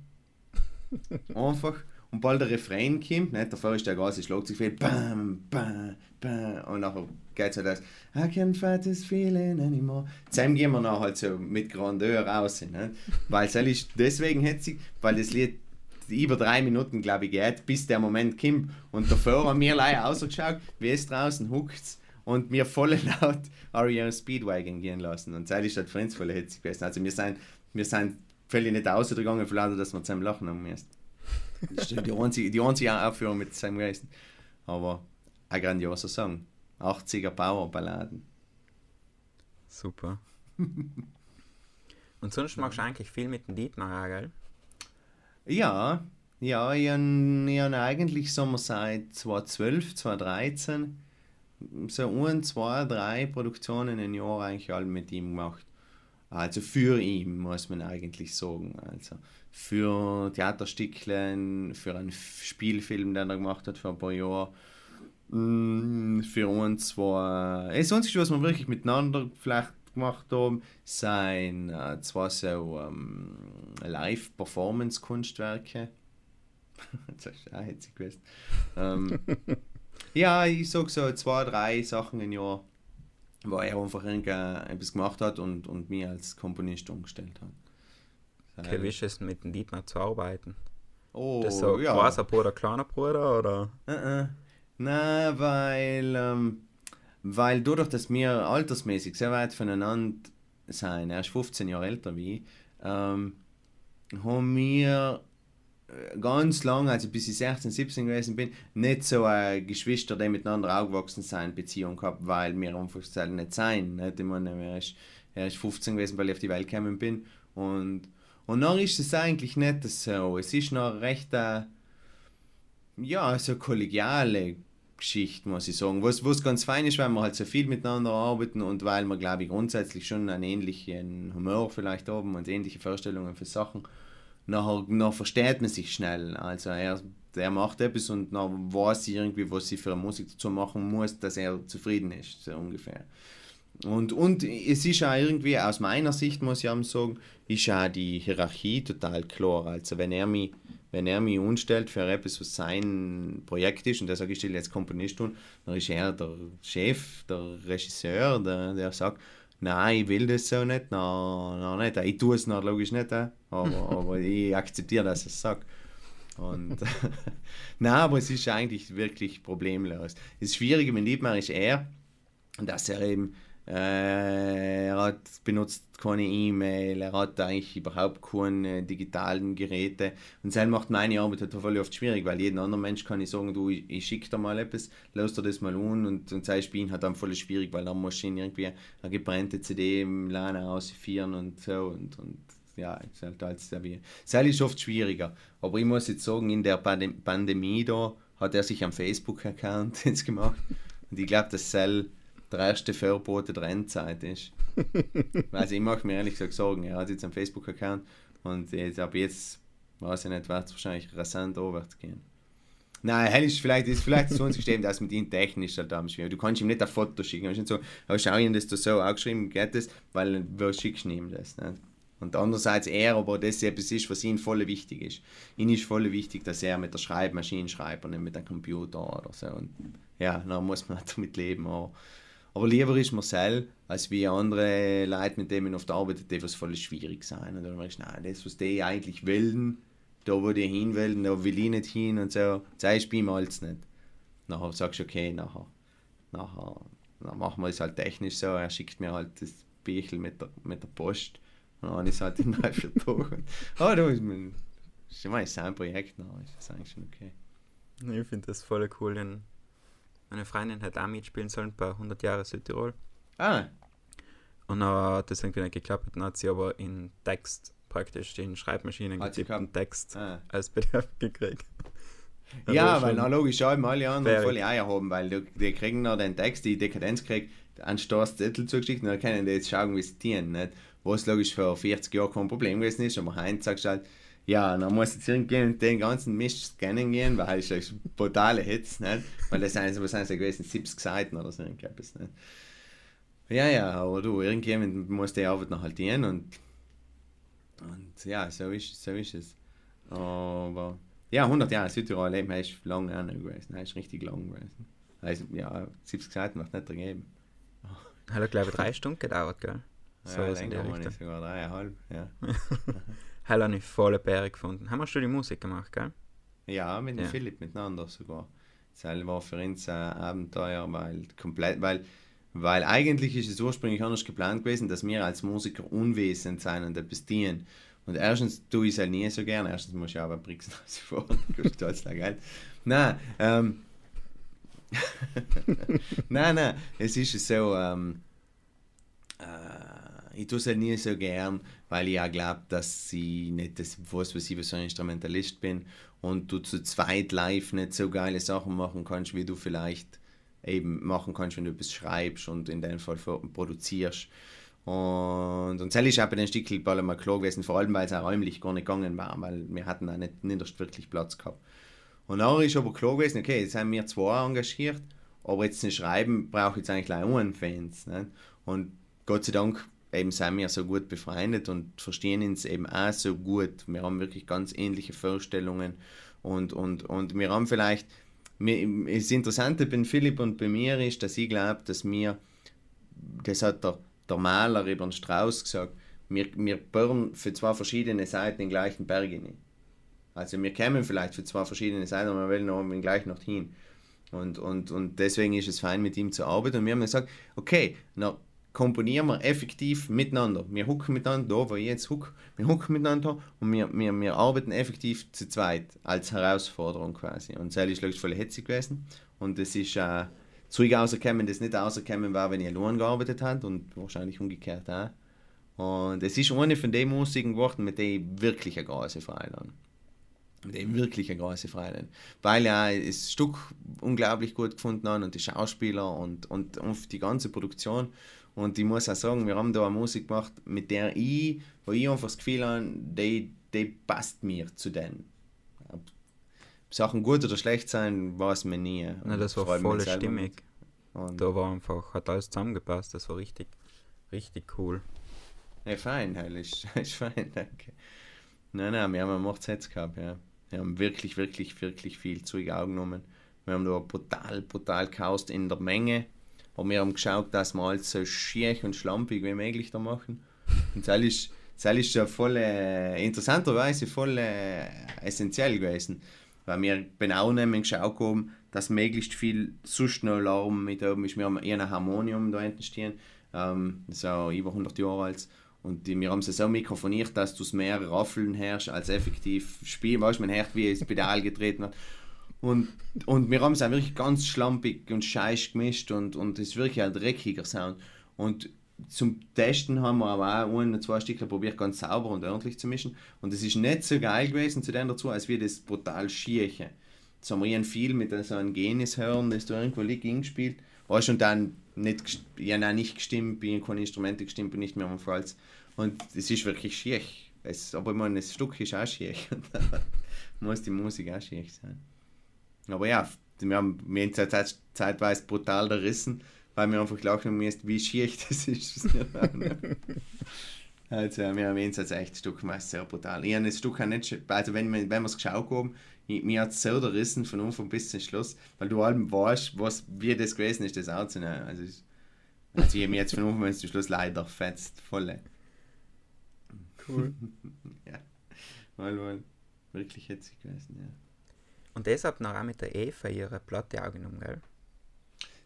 Einfach. Und bald der Refrain kommt, nicht? davor ist der ganze Schlagzeug viel, bam, bam, bam, und nachher geht es halt das, I can't fight this feeling anymore. Zusammen gehen wir noch halt so mit Grandeur raus, nicht? weil es ist deswegen hetzig, weil das Lied über drei Minuten, glaube ich, geht, bis der Moment kommt. Und davor haben wir leider ausgeschaut, wie es draußen huckt und mir voll laut REO Speedwagon gehen lassen. Und Zeit ist das für uns voll hitzig gewesen. Also wir sind, wir sind völlig nicht ausgegangen, lauter, dass wir zusammen lachen haben müssen. Das ist die einzige, die einzige Aufführung mit zusammen gewesen. Aber ein grandioser Song. 80er Power-Balladen. Super. Und sonst magst du eigentlich viel mit dem Dietmar, gell? Ja, ja, ich habe eigentlich so seit 2012, 2013 so ein, zwei, drei Produktionen im Jahr eigentlich alle mit ihm gemacht. Also für ihn, muss man eigentlich sagen. Also für Theaterstückchen, für einen Spielfilm, den er gemacht hat vor ein paar Jahren. Mm, für uns zwei. Das Einzige, was wir wirklich miteinander vielleicht gemacht haben, sind äh, zwar so ähm, Live-Performance-Kunstwerke. das ist auch hetzig gewesen. Ähm, ja, ich sag so zwei, drei Sachen im Jahr, wo er einfach etwas gemacht hat und, und mich als Komponist umgestellt hat. Okay, wie ist es mit dem Dietmar zu arbeiten? Oh, das ist so ja. großer Bruder, kleiner Bruder oder? Äh, äh. Na, weil, ähm, weil dadurch, dass wir altersmäßig sehr weit voneinander sind, er ist 15 Jahre älter wie ich, ähm, haben wir ganz lange, also bis ich 16, 17 gewesen bin, nicht so ein Geschwister, die miteinander aufgewachsen sind, Beziehung gehabt, weil wir einfach nicht sein. Nicht? Ich meine, er ist, er ist 15 gewesen, weil ich auf die Welt gekommen bin. Und, und dann ist es eigentlich nicht so. Es ist noch recht eine, ja, so kollegiale Geschichte, muss ich sagen. Was, was ganz fein ist, weil wir halt so viel miteinander arbeiten und weil wir, glaube ich, grundsätzlich schon einen ähnlichen Humor vielleicht haben und ähnliche Vorstellungen für Sachen nachher, nachher versteht man sich schnell. Also er, er macht etwas und dann weiß ich irgendwie, was sie für eine Musik dazu machen muss, dass er zufrieden ist, so ungefähr. Und, und es ist auch irgendwie, aus meiner Sicht muss ich auch sagen, ist auch die Hierarchie total klar. Also wenn er mich, wenn er mich umstellt für etwas, was sein Projekt ist, und der sagt, ich stelle jetzt Komponist tun, dann ist er der Chef, der Regisseur, der, der sagt, nein, ich will das so nicht, nein, nein nicht. Ich tue es noch logisch nicht, aber, aber ich akzeptiere, dass es sagt. Und nein, aber es ist eigentlich wirklich problemlos. Das Schwierige mit Liebmar ist er, dass er eben er hat benutzt keine E-Mail, er hat eigentlich überhaupt keine digitalen Geräte. Und das macht meine Arbeit halt voll oft schwierig, weil jeden anderen Mensch kann ich sagen, du, ich, ich schicke dir mal etwas, lass dir das mal an und, und sein Spielen hat dann voll schwierig, weil dann muss ich irgendwie eine gebrannte CD im LAN ausführen und so und, und ja, ist halt wie. Es ist oft schwieriger. Aber ich muss jetzt sagen, in der Pandem Pandemie da hat er sich am Facebook-Account jetzt gemacht. Und ich glaube, dass Cell der erste Vorbote der Endzeit ist. also ich mache mir ehrlich gesagt Sorgen. Er hat jetzt einen Facebook-Account und jetzt, ab jetzt, weiß ich nicht, wird es wahrscheinlich rasant aufwärts gehen. Nein, hell ist vielleicht, ist vielleicht so ein System, das mit ihm technisch halt am schwierig. Du kannst ihm nicht ein Foto schicken. Du so, oh, schau ihm das so aufgeschrieben, geht das, weil wo schickst ihm das? Nicht? Und andererseits er, aber das etwas ist, was ihm voll wichtig ist. Ihm ist voll wichtig, dass er mit der Schreibmaschine schreibt und nicht mit einem Computer oder so. Und ja, dann muss man halt damit leben. Aber aber lieber ist Marcel, als wie andere Leute, mit denen man oft arbeitet, die was voll schwierig sein. Und dann merkst du, nein, das, was die eigentlich wollen, da wo die hin wollen, da will ich nicht hin und so, zeigst du ihm alles nicht. Nachher sagst du, okay, nachher, nachher, dann machen wir es halt technisch so, er schickt mir halt das Büchel mit der, mit der Post und dann ist halt in drei, vier Tagen. Aber da ist mein, ist sein Projekt, dann ist das eigentlich schon okay. Ich finde das voll cool, denn meine Freundin hat auch mitspielen sollen bei 100 Jahre Südtirol. Ah. Und hat das irgendwie nicht geklappt. Dann hat sie aber in Text praktisch in Schreibmaschinen getippten Text ah. als PDF gekriegt. ja, weil na logisch haben alle anderen volle Eier haben, weil die, die kriegen noch den Text, die Dekadenz kriegt, einen Zettel zugeschickt und dann können die jetzt schauen, wie sie tun. Nicht? Was logisch vor 40 Jahren kein Problem gewesen ist, aber heute sagst du halt, ja, dann muss jetzt irgendwie den ganzen Mist scannen gehen, weil es ist brutale Hits, nicht? Weil das sind, was sind gewesen, 70 Seiten oder so irgendwas, nicht? Ja, ja, aber du, irgendjemand muss die Arbeit noch halt gehen und, und ja, so ist, so ist es. Aber ja, 100 Jahre Südtirol leben ist lange auch nicht gewesen, ist richtig lang gewesen. Also, ja, 70 Seiten macht nicht dagegen. Hat, glaube ich, drei Stunden gedauert, gell? So ja, länger, sogar dreieinhalb, ja. Hell habe ich volle Bäre gefunden. Haben wir schon die Musik gemacht, gell? Ja, mit dem ja. Philipp miteinander sogar. Das war für uns ein Abenteuer, weil komplett, weil, weil eigentlich ist es ursprünglich anders geplant gewesen, dass wir als Musiker unwesend sein und etwas dienen. Und erstens tue ich es halt nie so gerne. Erstens muss ich aber Brixen vor, kostet alles Geld. Nein, ähm, nein, nein, es ist so, ähm, äh, ich tue es halt nie so gern, weil ich auch glaube, dass ich nicht das was ich so ein Instrumentalist bin und du zu zweit live nicht so geile Sachen machen kannst, wie du vielleicht eben machen kannst, wenn du etwas schreibst und in dem Fall produzierst. Und, und das ist aber den Stückel mal klar gewesen, vor allem weil es auch räumlich gar nicht gegangen war, weil wir hatten auch nicht, nicht wirklich Platz gehabt. Und dann ist aber klar gewesen, okay, jetzt haben wir zwei engagiert, aber jetzt zum Schreiben brauche ich jetzt eigentlich gleich einen Fans. Nicht? Und Gott sei Dank eben sind wir so gut befreundet und verstehen uns eben auch so gut. Wir haben wirklich ganz ähnliche Vorstellungen und, und, und wir haben vielleicht, das Interessante bei Philipp und bei mir ist, dass ich glaube, dass wir, das hat der, der Maler über den Strauß gesagt, wir, wir bohren für zwei verschiedene Seiten den gleichen Berg hin. Also wir kämen vielleicht für zwei verschiedene Seiten, aber wir wollen noch gleich noch hin. Und, und, und deswegen ist es fein, mit ihm zu arbeiten. Und wir haben gesagt, okay, na, komponieren wir effektiv miteinander. Wir hucken miteinander, da wo ich jetzt huck, wir hucken miteinander und wir, wir, wir arbeiten effektiv zu zweit als Herausforderung quasi. Und das ist voll hetzig gewesen. Und das ist äh, zurück rausgekommen, das nicht rausgekommen war, wenn ich allein gearbeitet habe und wahrscheinlich umgekehrt auch. Und es ist eine von den Musiken geworden, mit denen ich wirklich eine große Freude habe mit dem wirklich eine große Freude. Weil ja das Stück unglaublich gut gefunden haben und die Schauspieler und, und, und die ganze Produktion. Und ich muss auch sagen, wir haben da eine Musik gemacht, mit der ich, wo ich einfach das Gefühl habe, die, die passt mir zu denen. Ob Sachen gut oder schlecht sein, weiß man nie. Na, das war voll stimmig. Und da war einfach, hat alles zusammengepasst, das war richtig, richtig cool. Ja, fein, heil, ist, ist fein, danke. Nein, nein, wir haben eine Hochzeit gehabt, ja. Wir haben wirklich, wirklich, wirklich viel zu Augen genommen. Wir haben da brutal, brutal gehaust in der Menge. Aber wir haben geschaut, dass wir alles so schier und schlampig wie möglich da machen. Und das ist, das ist ja voll, äh, interessanterweise voll äh, essentiell gewesen. Weil wir genau nehmen geschaut haben, dass möglichst viel sonst noch Alarm mit oben ist. Wir haben eher ein Harmonium da hinten stehen, ähm, das über 100 Jahre alt. Und die, wir haben es so mikrofoniert, dass du es mehr Raffeln herrschst als effektiv spielen. Weißt du, man hört, wie es Pedal getreten hat. Und, und wir haben es auch wirklich ganz schlampig und scheiß gemischt und, und es ist wirklich ein dreckiger Sound. Und zum Testen haben wir aber auch ein, zwei Stücke probiert, ganz sauber und ordentlich zu mischen. Und es ist nicht so geil gewesen zu dem dazu, als wir das brutal schierche. Jetzt haben wir viel mit so einem Genis hören, das da irgendwo liegt, gespielt. War schon dann nicht, ja, nein, nicht gestimmt, bin keine Instrumente gestimmt, bin nicht mehr am Falls. Und es ist wirklich schier. Es, aber ich meine, das Stück ist auch schier. muss die Musik auch schier sein. Aber ja, wir haben, wir haben zeit, zeitweise brutal gerissen, weil wir einfach glauben mussten, wie schier das ist. also wir haben jetzt echt ein Stück meist sehr brutal. Ich habe das Stück auch nicht, also wenn, wenn wir es geschaut haben, mir hat es so gerissen von Anfang bis zum Schluss, weil du allem weißt, was, wie das gewesen ist, das aufzunehmen. Also, also ich habe mir jetzt von Anfang bis zum Schluss leider fetzt, voll. Cool. ja, mal, mal wirklich hetzig gewesen, ja. Und deshalb noch auch mit der Eva ihre Platte aufgenommen, gell?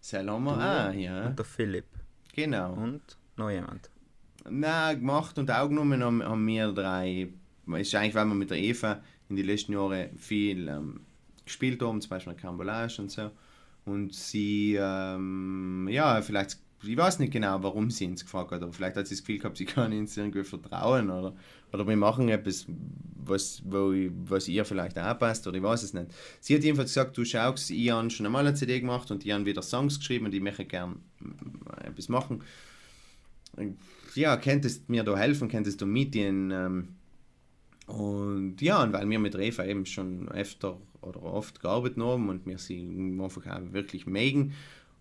Seloma auch, ja. Und der Philipp. Genau. Und noch jemand? Nein, gemacht und aufgenommen haben, haben wir drei. Es ist eigentlich, weil wir mit der Eva in den letzten Jahren viel ähm, gespielt haben, zum Beispiel Carambolage und so. Und sie, ähm, ja, vielleicht, ich weiß nicht genau, warum sie uns gefragt hat, aber vielleicht hat sie das Gefühl gehabt, sie kann uns irgendwie vertrauen oder, oder wir machen etwas, was, wo was ihr vielleicht auch passt oder ich weiß es nicht. Sie hat jedenfalls gesagt, du schaust, ich habe schon einmal eine CD gemacht und die haben wieder Songs geschrieben und ich möchte gerne äh, etwas machen. Ja, könntest mir da helfen, könntest du mit ihnen ähm, und ja, und weil wir mit Reva eben schon öfter oder oft gearbeitet haben und wir sie einfach auch wirklich mögen.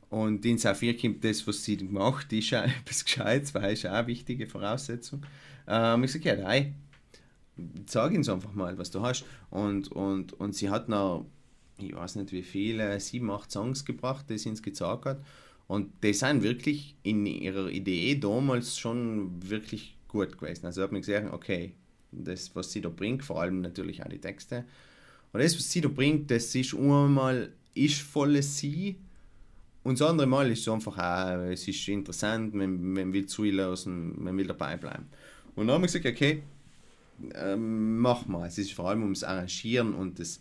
Und in Saphir kommt das, was sie macht, ist auch etwas Gescheites, weil ist auch eine wichtige Voraussetzung. Ähm, ich sage, ja, nein, sag uns einfach mal, was du hast. Und, und, und sie hat noch, ich weiß nicht wie viele, sieben, acht Songs gebracht, die sie uns gezeigt hat. Und die sind wirklich in ihrer Idee damals schon wirklich gut gewesen. Also hat man gesehen, okay, das, was sie da bringt, vor allem natürlich auch die Texte. Und das, was sie da bringt, das ist einmal, ist voll sie. Und das andere Mal ist es einfach auch, es ist interessant, man, man will zuhören, man will dabei bleiben. Und dann haben wir gesagt, okay, ähm, mach mal. Es ist vor allem ums Arrangieren und das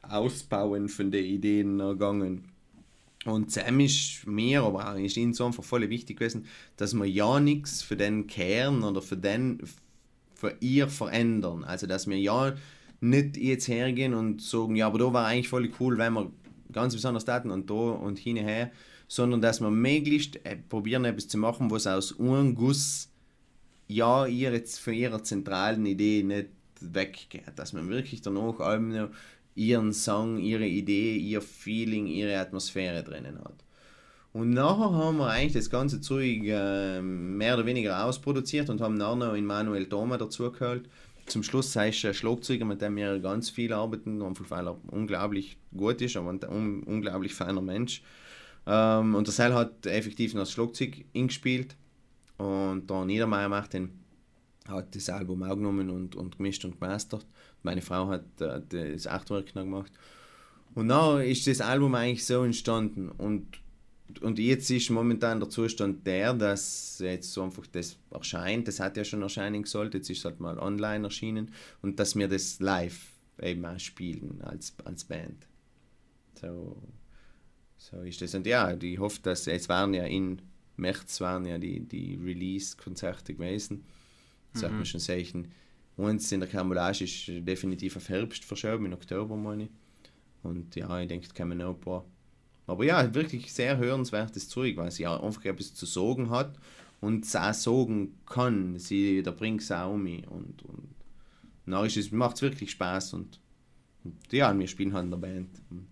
Ausbauen von den Ideen ergangen. Und Sam ist mir, aber auch ist ihnen so einfach voll wichtig gewesen, dass man ja nichts für den Kern oder für den, für ihr verändern. Also, dass wir ja nicht jetzt hergehen und sagen, ja, aber da war eigentlich voll cool, wenn wir ganz besonders daten und da und hinher, sondern dass wir möglichst äh, probieren, etwas zu machen, was aus einem Guss ja ihr für ihre zentralen Idee nicht weggeht. Dass man wirklich danach allem ihren Song, ihre Idee, ihr Feeling, ihre Atmosphäre drinnen hat. Und nachher haben wir eigentlich das ganze Zeug äh, mehr oder weniger ausproduziert und haben nachher noch in Manuel Thoma dazugeholt. Zum Schluss es ein Schlagzeuger, mit dem wir ganz viel arbeiten, einfach weil er unglaublich gut ist, aber ein un unglaublich feiner Mensch. Ähm, und der Seil hat effektiv noch das Schlagzeug eingespielt und der Niedermeyer macht den, hat das Album auch genommen und, und gemischt und gemastert. Meine Frau hat äh, das Artwork noch gemacht. Und dann ist das Album eigentlich so entstanden und und jetzt ist momentan der Zustand der, dass jetzt so einfach das erscheint, das hat ja schon erscheinen sollen, jetzt ist es halt mal online erschienen und dass wir das live eben auch spielen als, als Band. So, so ist das. Und ja, ich hoffe, dass jetzt waren ja in März waren ja die, die Release-Konzerte gewesen. Das mhm. hat man schon sehen. Uns in der Camouflage ist definitiv auf Herbst verschoben, in Oktober meine ich. Und ja, ich denke, da kann man noch ein paar aber ja, wirklich sehr hörenswertes Zeug, weil sie einfach etwas zu sagen hat und es auch sagen kann. Sie, da bringt es auch um und, und na, ist es macht wirklich Spaß und, und ja, wir spielen halt in der Band. Und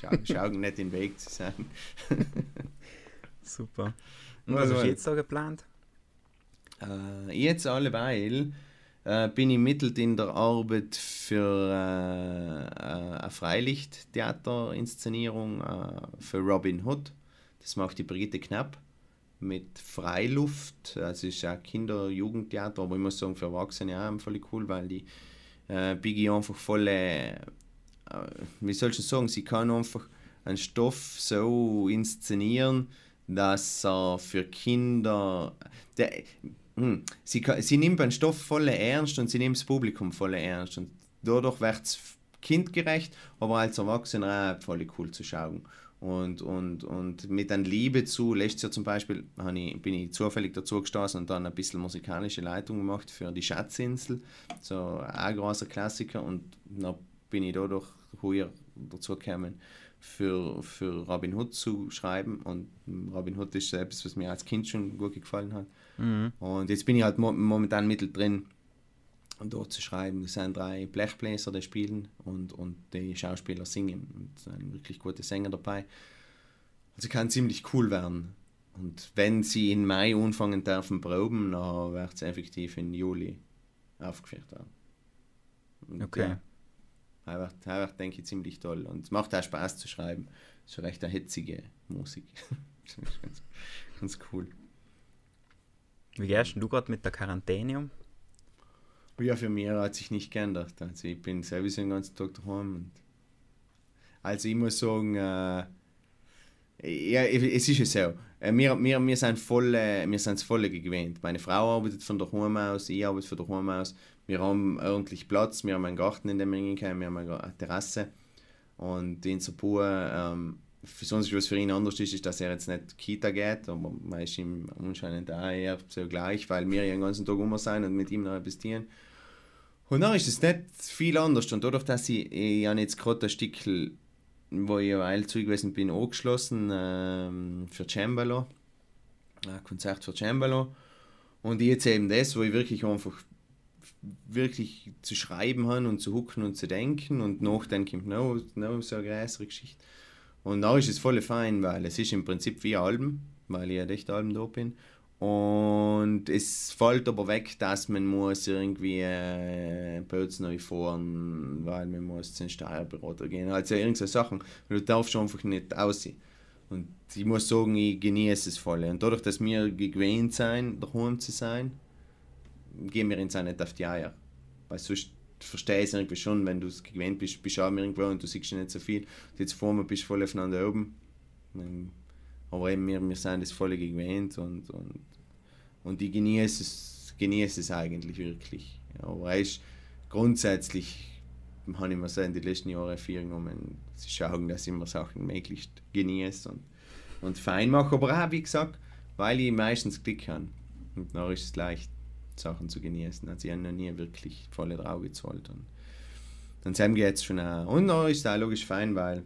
schau, schau nicht den Weg zu sein. Super. Und was hast du jetzt so geplant? Äh, jetzt alleweil äh, bin ich mittelt in der Arbeit für äh, äh eine Freilichttheaterinszenierung äh, für Robin Hood. Das macht die Brigitte Knapp mit Freiluft. Es ist ein Kinder-Jugendtheater, aber ich muss sagen, für Erwachsene auch voll cool, weil die äh, Biggie einfach voll, äh, wie soll ich sagen, sie kann einfach einen Stoff so inszenieren, dass er für Kinder. Der. Sie, sie nimmt den Stoff voll ernst und sie nimmt das Publikum voll ernst. Und dadurch wird es kindgerecht, aber als Erwachsener auch voll cool zu schauen. Und, und, und mit einer Liebe zu, letztes Jahr zum Beispiel ich, bin ich zufällig dazu gestoßen und dann ein bisschen musikalische Leitung gemacht für die Schatzinsel, so ein großer Klassiker. Und dann bin ich dadurch heuer dazu gekommen, für, für Robin Hood zu schreiben. Und Robin Hood ist etwas, was mir als Kind schon gut gefallen hat. Mhm. Und jetzt bin ich halt mo momentan mittendrin, dort zu schreiben. Es sind drei Blechbläser, die spielen und, und die Schauspieler singen. Und ein wirklich guter Sänger dabei. Also kann ziemlich cool werden. Und wenn sie in Mai anfangen dürfen proben, dann wird es effektiv in Juli aufgeführt werden. Und okay. Ja, einfach, einfach denke ich ziemlich toll. Und es macht auch Spaß zu schreiben. Es ist schon recht eine hitzige Musik. ganz, ganz cool. Wie gehst du gerade mit der Quarantäne um? Ja, für mich hat sich nicht geändert. Also ich bin sowieso den ganzen Tag daheim. Also ich muss sagen, äh, ja, es ist ja so. Äh, wir, wir, wir sind voll, wir sind voll gewöhnt. Meine Frau arbeitet von daheim aus, ich arbeite von daheim aus. Wir haben ordentlich Platz, wir haben einen Garten, in wir hingehen, wir haben eine Terrasse. Und in Sapur ähm, uns, was für ihn anders ist, ist, dass er jetzt nicht Kita geht, aber man ist ihm anscheinend auch eher so gleich, weil wir ja den ganzen Tag immer sein und mit ihm noch etwas tun. Und dann ist es nicht viel anders. Und dadurch, dass ich, ich habe jetzt gerade ein Stückchen, wo ich eine zu gewesen bin, angeschlossen ähm, für Cembalo, ein Konzert für Cembalo. Und jetzt eben das, wo ich wirklich einfach wirklich zu schreiben habe und zu hucken und zu denken und nachdenken, noch, noch so eine größere Geschichte. Und da ist es voll fein, weil es ist im Prinzip wie Alben, weil ich ja echt Alben da bin. Und es fällt aber weg, dass man muss irgendwie äh, Böts neu fahren, weil man muss zum Steuerberater gehen. Also irgendwelche Sachen. Du darfst einfach nicht aussehen. Und ich muss sagen, ich genieße es voll. Und dadurch, dass wir gewöhnt sind, daheim zu sein, gehen wir uns auch nicht auf die Eier. Weil sonst verstehe es irgendwie schon, wenn du es gewöhnt bist, bist du auch irgendwo und du siehst nicht so viel. Jetzt vor mir bist du voll aufeinander oben. Aber eben, wir, wir sind das voll gewöhnt und, und, und ich genieße es, genieße es eigentlich wirklich. Aber weißt, grundsätzlich habe ich mir so in den letzten Jahren viel genommen, zu schauen, dass ich mir Sachen möglichst genieße und, und fein mache. Aber auch, wie gesagt, weil ich meistens Glück habe. Und dann ist es leicht Sachen zu genießen. Also ich habe noch nie wirklich volle drauf gezahlt. Und dann Sam geht es schon auch. Und dann ist auch logisch fein, weil,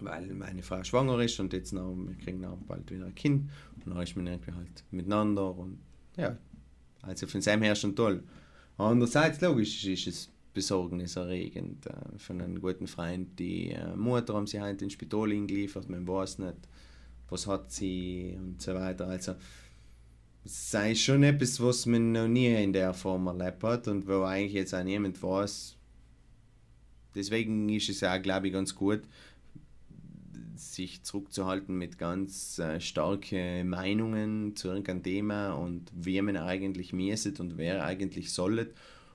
weil meine Frau schwanger ist und jetzt noch, wir kriegen auch bald wieder ein Kind. Und dann ist man irgendwie halt miteinander und ja, also von Sam her schon toll. Andererseits, logisch, ist es besorgniserregend. Äh, von einem guten Freund, die äh, Mutter haben sie heute ins Spital geliefert, man weiß nicht, was hat sie und so weiter. Also ist schon etwas, was man noch nie in der Form erlebt hat und wo eigentlich jetzt auch niemand weiß. Deswegen ist es ja, glaube ich, ganz gut, sich zurückzuhalten mit ganz äh, starken Meinungen zu irgendeinem Thema und wie man eigentlich mieset und wer eigentlich sollet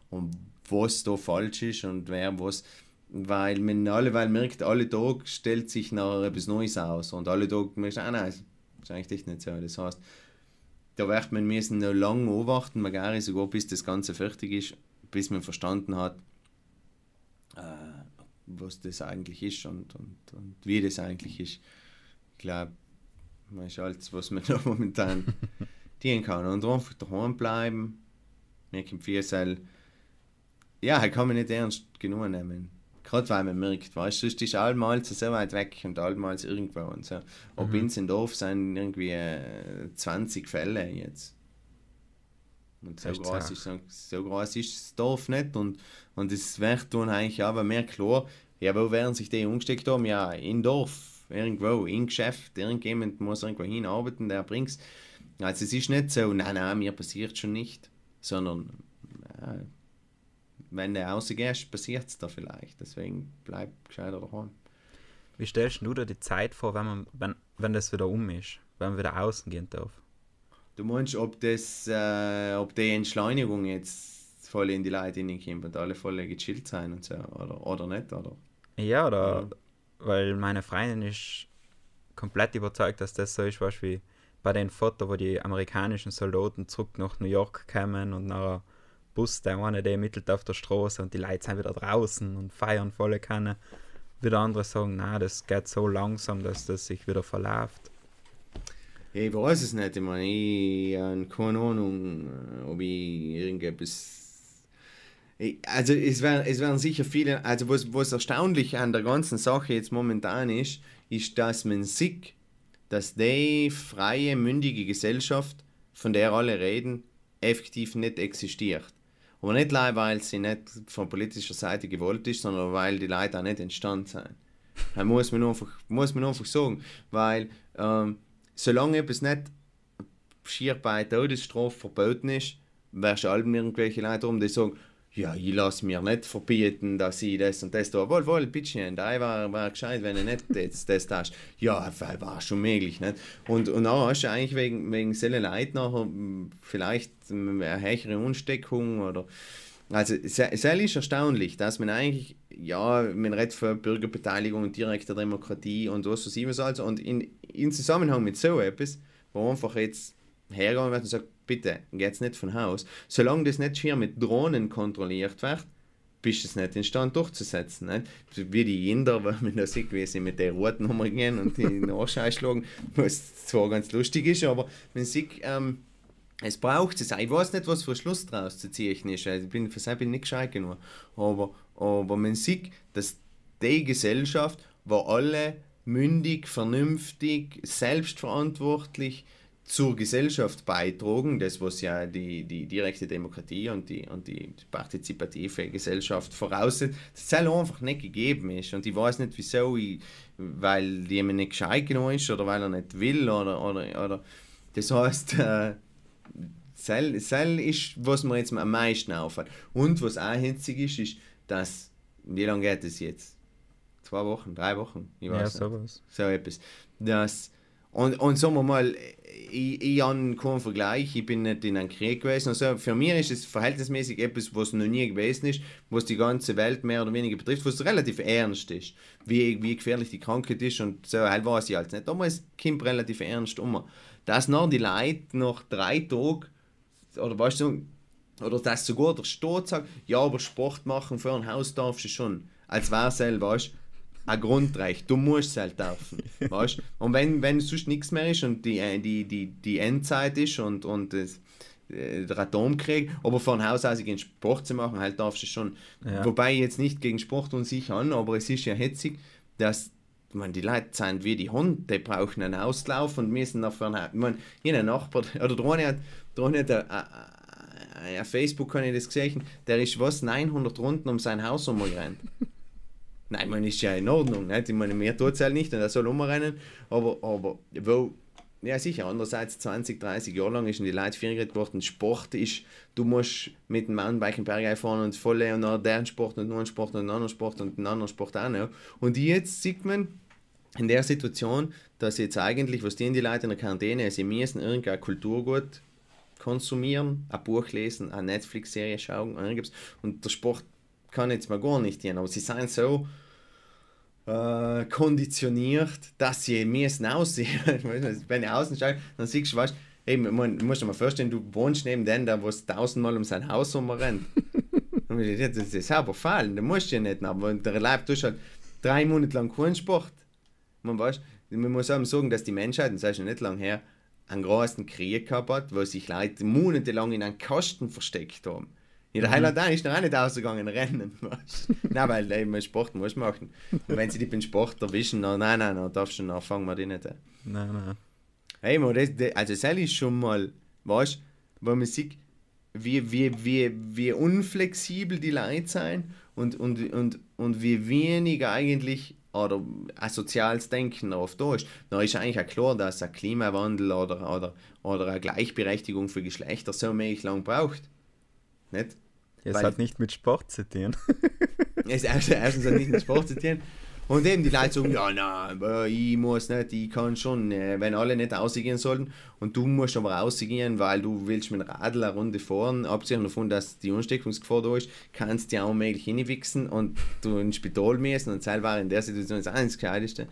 und was da falsch ist und wer was weil man alle weil merkt alle Tag stellt sich nachher etwas Neues aus und alle Tag merkt ah nein das ist eigentlich nicht so das heißt da wird man müssen noch lange beobachten magari sogar bis das Ganze fertig ist bis man verstanden hat äh, was das eigentlich ist und, und, und wie das eigentlich ist. Ich glaube, man ist alles, was man da momentan dienen kann. Und einfach daheim bleiben. Mir kommt viel ja, kann man nicht ernst genug nehmen. Gerade weil man merkt, weißt du, sonst ist allmals so weit weg und allmals irgendwo und so. Ob mhm. in Dorf sind irgendwie äh, 20 Fälle jetzt. Und so groß, ist, so groß ist das Dorf nicht und, und es wird dann eigentlich aber mehr klar, ja, wo werden sich die umgesteckt haben? Ja, in Dorf, irgendwo, in Geschäft, irgendjemand muss irgendwo hinarbeiten, der bringt es. Also es ist nicht so, nein, nein, mir passiert schon nicht, sondern ja, wenn du rausgehst, passiert es da vielleicht. Deswegen bleib gescheiter daheim. Wie stellst du dir die Zeit vor, wenn, man, wenn, wenn das wieder um ist, wenn man wieder außen gehen darf? Du meinst, ob, das, äh, ob die Entschleunigung jetzt voll in die Leute hineinkommt und alle voll gechillt sein und so, oder, oder nicht, oder? Ja, oder ja. weil meine Freundin ist komplett überzeugt, dass das so ist, was wie bei den Fotos, wo die amerikanischen Soldaten zurück nach New York kamen und nachher Bus, der eine, der mittelt auf der Straße und die Leute sind wieder draußen und feiern volle Kanne. Wieder andere sagen, na, das geht so langsam, dass das sich wieder verläuft. Ich weiß es nicht, ich meine, ich habe keine Ahnung, äh, ob ich irgendetwas also es werden, es werden sicher viele, also was, was erstaunlich an der ganzen Sache jetzt momentan ist, ist, dass man sieht, dass die freie, mündige Gesellschaft, von der alle reden, effektiv nicht existiert. Aber nicht allein, weil sie nicht von politischer Seite gewollt ist, sondern weil die Leute auch nicht entstanden sind. Das muss man einfach, muss man einfach sagen. Weil ähm, solange etwas nicht schier bei Todesstrafe verboten ist, wirst du allem irgendwelche Leute um, die sagen, ja, ich lasse mir nicht verbieten, dass ich das und das tue. Wohl, wohl, bitte, da war, war gescheit, wenn du nicht das, das tust. Ja, war schon möglich. Nicht? Und, und dann hast du eigentlich wegen, wegen solchen Leuten nachher vielleicht eine höhere Unsteckung oder. Also, es ist erstaunlich, dass man eigentlich, ja, man redet von Bürgerbeteiligung und direkter Demokratie und was weiß ich was also. Und in, in Zusammenhang mit so etwas, wo einfach jetzt hergehen wird und sagt, bitte, geht's nicht von Haus. Solange das nicht hier mit Drohnen kontrolliert wird, bist du es nicht in Stand durchzusetzen. Nicht? Wie die Inder, weil man da sieht, wie sie mit der roten Nummer gehen und die Nachschau schlagen, was zwar ganz lustig ist, aber man sieht, ähm, es braucht es. Ich weiß nicht, was für Schluss daraus zu ziehen ist. Ich bin für sich nicht gescheit genug. Aber, aber man sieht, dass die Gesellschaft, wo alle mündig, vernünftig, selbstverantwortlich zur Gesellschaft beitragen, das was ja die, die direkte Demokratie und die, und die partizipative Gesellschaft voraussetzt, das soll einfach nicht gegeben ist. Und ich weiß nicht wieso, ich, weil jemand nicht gescheit genug ist oder weil er nicht will oder, oder, oder das heißt, äh, Sel ist, was mir jetzt am meisten auffällt. Und was auch hitzig ist, ist, dass, wie lange geht es jetzt? Zwei Wochen, drei Wochen? Ich weiß ja, sowas. So etwas. Dass und, und sagen wir mal, ich, ich habe keinen Vergleich, ich bin nicht in einem Krieg gewesen. Also für mich ist es verhältnismäßig etwas, was noch nie gewesen ist, was die ganze Welt mehr oder weniger betrifft, was relativ ernst ist, wie, wie gefährlich die Krankheit ist und so, halt weiß ich halt nicht. Es kommt relativ ernst um. Dass noch die Leute nach drei Tagen, oder weißt du, oder dass sogar der Staat sagt, ja, aber Sport machen für ein Haus darfst du schon, als wäre es selber, weißt du ein Grundrecht. Du musst es halt dürfen. weißt? Und wenn, wenn sonst nichts mehr ist und die, äh, die, die, die Endzeit ist und, und das, äh, der Atomkrieg, aber von Haus aus gegen Sport zu machen, halt darfst du schon. Ja. Wobei jetzt nicht gegen Sport und sich an, aber es ist ja hetzig, dass man, die Leute sind wie die Hunde, die brauchen einen Auslauf und müssen dafür, ich meine, jeder Nachbar, oder der eine hat, der eine hat auf Facebook habe ich das gesehen, der ist was, 900 Runden um sein Haus umgerannt. Nein, man ist ja in Ordnung, nicht? ich meine, mir tut es halt nicht und er soll umrennen, aber, aber wo, ja sicher, andererseits 20, 30 Jahre lang ist die Leute viel geworden, Sport ist, du musst mit dem Mountainbike im Berg fahren und voll und noch deren Sport und noch einen Sport und einen anderen Sport und einen anderen Sport auch noch. Und jetzt sieht man in der Situation, dass jetzt eigentlich, was die, die Leute in der Quarantäne, sie müssen irgendein Kulturgut konsumieren, ein Buch lesen, eine Netflix-Serie schauen, irgendwas. Und der Sport kann jetzt mal gar nicht gehen, aber sie sind so äh, konditioniert, dass sie müssen aussehen. Wenn ich außen schaue, dann siehst du, weißt, eben, man, musst dir mal vorstellen, du wohnst neben dem, der was tausendmal um sein Haus rumrennt. das ist aber fallen, da musst du ja nicht, aber der Leib tust halt drei Monate lang keinen Sport. Man weiß, man muss auch sagen, dass die Menschheit, und das ist schon nicht lange her, einen großen Krieg gehabt hat, wo sich Leute monatelang in einen Kasten versteckt haben. In der mhm. ist noch auch nicht ausgegangen, rennen. Weißt? nein, weil eben Sport muss machen. Und wenn sie dich beim Sport erwischen, dann, nein, nein, dann darfst du dann fangen wir die nicht an. Nein, nein. Hey, man, das, das, also das ist schon mal, weißt du, wo man sieht, wie, wie, wie, wie unflexibel die Leute sind und, und, und, und wie wenig eigentlich oder ein soziales Denken oft da ist, dann ist eigentlich auch klar, dass ein Klimawandel oder, oder, oder eine Gleichberechtigung für Geschlechter so mäßig lang braucht. Nicht? Es hat nicht mit Sport zu tun. es erstens hat nicht mit Sport zu tun. Und eben die Leute sagen, ja, nein, ich muss nicht, ich kann schon, äh, wenn alle nicht rausgehen sollten und du musst aber rausgehen, weil du willst mit dem Radl eine Runde fahren, abgesehen davon, dass die Ansteckungsgefahr da ist, kannst du ja auch möglich hinwichsen und du ins Spital müssen und selber in der Situation das Gescheiteste.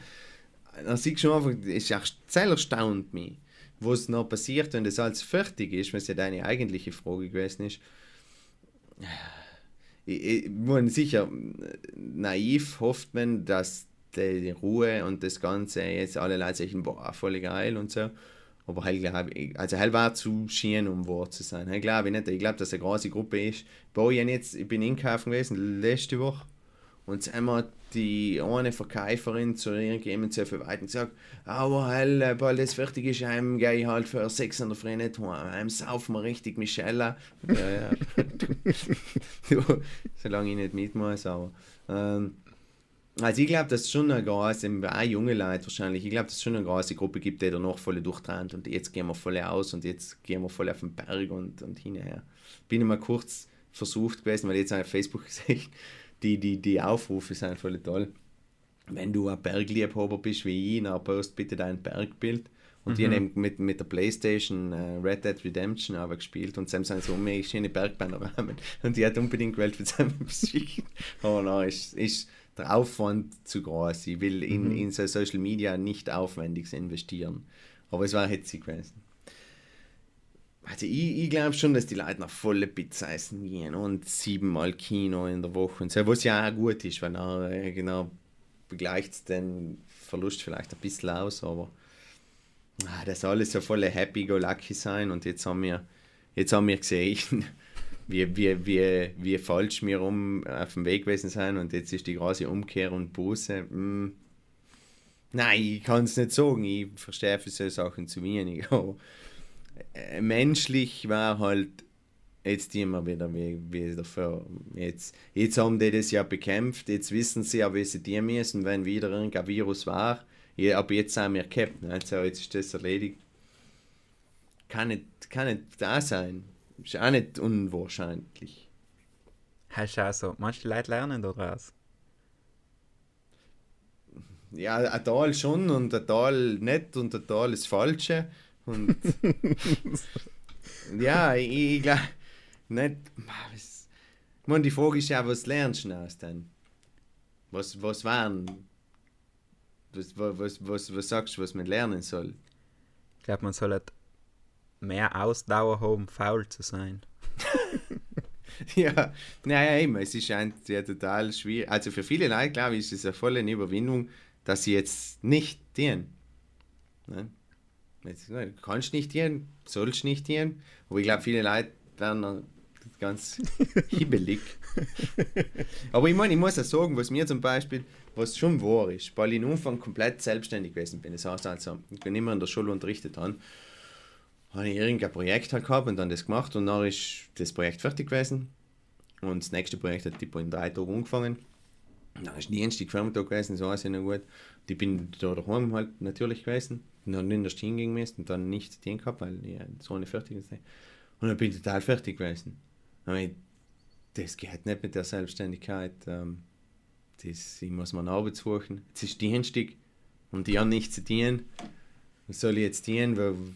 Dann siehst du schon einfach, es ist auch sehr erstaunt mich, was noch passiert, wenn das alles fertig ist, was ja deine eigentliche Frage gewesen ist ich, ich, sicher, naiv hofft man, dass die Ruhe und das Ganze jetzt alle Leute sagen, boah, voll geil und so. Aber halt, glaube ich, also halt war zu schön, um wahr zu sein. Halt, glaube ich nicht. Ich glaube, dass es eine große Gruppe ist. Ich, jetzt, ich bin einkaufen gewesen, letzte Woche. Und einmal die eine Verkäuferin zu irgendjemandem zu verweiten gesagt, aber hell, äh, bald das fertig ist, heim gehe ich halt für 600 Freunde heim, heim saufen wir richtig Michelle. ja, ja. du, solange ich nicht mit muss, aber. Ähm, also ich glaube, dass es schon eine große, auch junge Leute wahrscheinlich, ich glaube, dass es schon eine große Gruppe gibt, die da noch voll durchtrennt und jetzt gehen wir voll aus und jetzt gehen wir voll auf den Berg und, und hinterher. Bin ich mal kurz versucht gewesen, weil ich jetzt auf Facebook gesehen die, die, die Aufrufe sind voll toll. Wenn du ein Bergliebhaber bist wie ich, dann post bitte dein Bergbild. Und mhm. die haben mit, mit der Playstation uh, Red Dead Redemption aber gespielt und sie sind so unheimlich schöne Bergpanorama. Und die hat unbedingt gewählt für seine Musik. Aber nein, ist, ist der Aufwand zu groß. Ich will in, mhm. in so Social Media nicht aufwendig investieren. Aber es war hitzig gewesen. Also ich, ich glaube schon, dass die Leute nach volle Pizza essen gehen und siebenmal Kino in der Woche und so, was ja auch gut ist, weil äh, genau begleicht den Verlust vielleicht ein bisschen aus, aber ah, das soll alles so voll happy go lucky sein und jetzt haben wir, jetzt haben wir gesehen, wie, wie, wie, wie falsch wir um auf dem Weg gewesen sind und jetzt ist die große Umkehr und Buße. Hm. Nein, ich kann es nicht sagen, ich verstehe für solche Sachen zu wenig, aber menschlich war halt jetzt immer wieder wie, wie dafür. Jetzt, jetzt haben die das ja bekämpft, jetzt wissen sie ja, wie sie die müssen, wenn wieder irgendein Virus war. Ja, aber jetzt sind wir gehabt, also jetzt ist das erledigt. Kann nicht, kann nicht da sein. Ist auch nicht unwahrscheinlich. Hast du auch so, manche Leute lernen daraus? Ja, ein Teil schon und ein Teil nicht und ein Teil ist Falsche. Und ja, ich, ich glaube nicht. Man, die Frage ist ja, was lernst du aus denn? Was, was waren? Was, was, was, was sagst du, was man lernen soll? Ich glaube, man soll halt mehr Ausdauer haben, faul zu sein. ja, naja, eben, es ist ein, ja total schwierig. Also für viele Leute, glaube ich, ist es eine volle Überwindung, dass sie jetzt nicht dienen. Ne? Du kannst nicht gehen, sollst nicht gehen. Aber ich glaube, viele Leute werden ganz hibbelig. Aber ich meine, ich muss auch sagen, was mir zum Beispiel, was schon wahr ist, weil ich am Anfang komplett selbstständig gewesen bin. Das heißt also, ich bin immer in der Schule unterrichtet habe. habe ich irgendein Projekt halt gehabt und dann das gemacht und dann ist das Projekt fertig gewesen. Und das nächste Projekt hat tipo in drei Tagen angefangen. Dann ist Dienstag Vormittag gewesen, so ist ja noch gut. Und ich bin da daheim halt natürlich gewesen. Und dann der Stunde hingehen müssen und dann nichts zu tun gehabt, weil ich so eine fertig ist. Und dann bin ich total fertig gewesen. Und ich, das geht nicht mit der Selbstständigkeit. Ähm, das, ich muss mir eine Arbeit suchen. Es ist Dienstag und ich habe nichts zu tun. Was soll ich jetzt tun?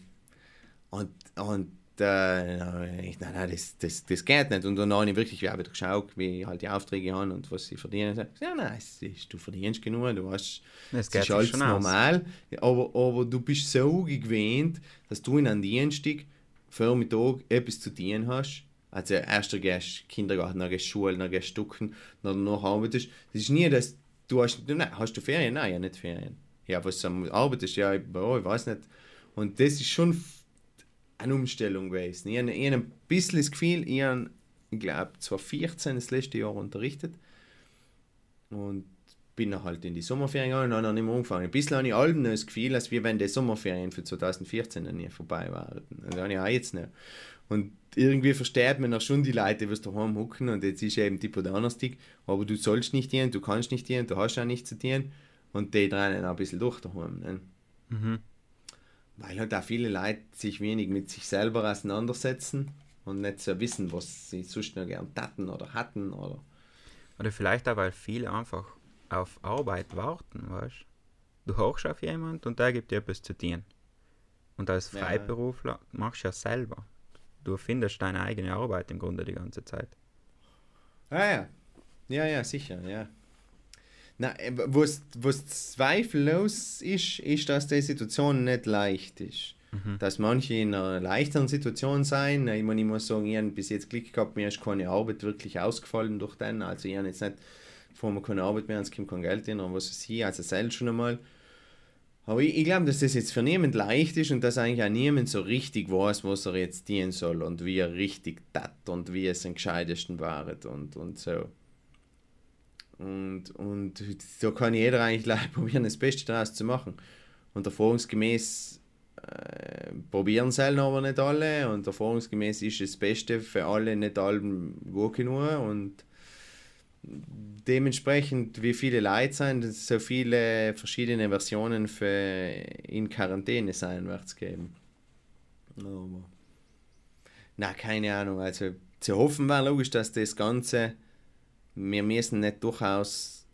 Und, und äh, ich, nein, nein, das, das, das geht nicht. Und dann habe ich wirklich wieder geschaut, wie ich halt die Aufträge habe und was sie verdienen. Ich ja, nein, ist, du verdienst genug, du hast, es ist alles schon aus. normal. Aber, aber du bist so gewöhnt, dass du in einem Dienstag Vormittag etwas zu tun hast. Also erst du gehst Kindergarten, dann gehst Schule, dann gehst Stucken, dann noch arbeitest. Das ist nie, dass du hast, nein, hast du Ferien? Nein, ja nicht Ferien. Ja, was du arbeitest? Ja, ich, oh, ich weiß nicht. Und das ist schon eine Umstellung gewesen. Ich habe, ein bisschen das Gefühl, ich habe, ich glaube, 2014 das letzte Jahr unterrichtet und bin dann halt in die Sommerferien gegangen und dann habe ich nicht mehr angefangen. Ein bisschen habe ich allem noch das Gefühl, als wenn die Sommerferien für 2014 noch nie vorbei waren. Das habe ich auch jetzt nicht. Und irgendwie versteht man auch schon die Leute, die daheim hocken und jetzt ist eben tipo Donnerstag, aber du sollst nicht dienen, du kannst nicht dienen, du hast auch nichts zu dienen und die auch ein bisschen durch daheim. Ne? Mhm. Weil halt auch viele Leute sich wenig mit sich selber auseinandersetzen und nicht so wissen, was sie sonst noch gern taten oder hatten oder Oder vielleicht auch, weil viele einfach auf Arbeit warten, weißt du? hochst auf jemand und der gibt dir etwas zu tun. Und als. Freiberufler machst du ja selber. Du findest deine eigene Arbeit im Grunde die ganze Zeit. Ah ja. Ja, ja, sicher, ja. Na, äh, was, was zweifellos ist, ist, dass die Situation nicht leicht ist. Dass manche in einer leichteren Situation sein. Ich meine, ich muss sagen, ich habe bis jetzt Glück gehabt, mir ist keine Arbeit wirklich ausgefallen durch den. Also ich habe jetzt nicht vor mir keine Arbeit mehr, es kommt kein Geld in oder was weiß ich, also selbst schon einmal. Aber ich, ich glaube, dass das jetzt für niemand leicht ist und dass eigentlich auch niemand so richtig weiß, was er jetzt dienen soll und wie er richtig tat und wie es am gescheitesten war und, und so. Und, und da kann jeder eigentlich gleich probieren, das Beste daraus zu machen. Und erfahrungsgemäß äh, probieren es halt aber nicht alle und erfahrungsgemäß ist das Beste für alle nicht allen gut genug und dementsprechend, wie viele Leute sind, so viele verschiedene Versionen für in Quarantäne sein wird es geben. Aber, na, keine Ahnung. Also zu hoffen war logisch, dass das Ganze, wir müssen nicht durchaus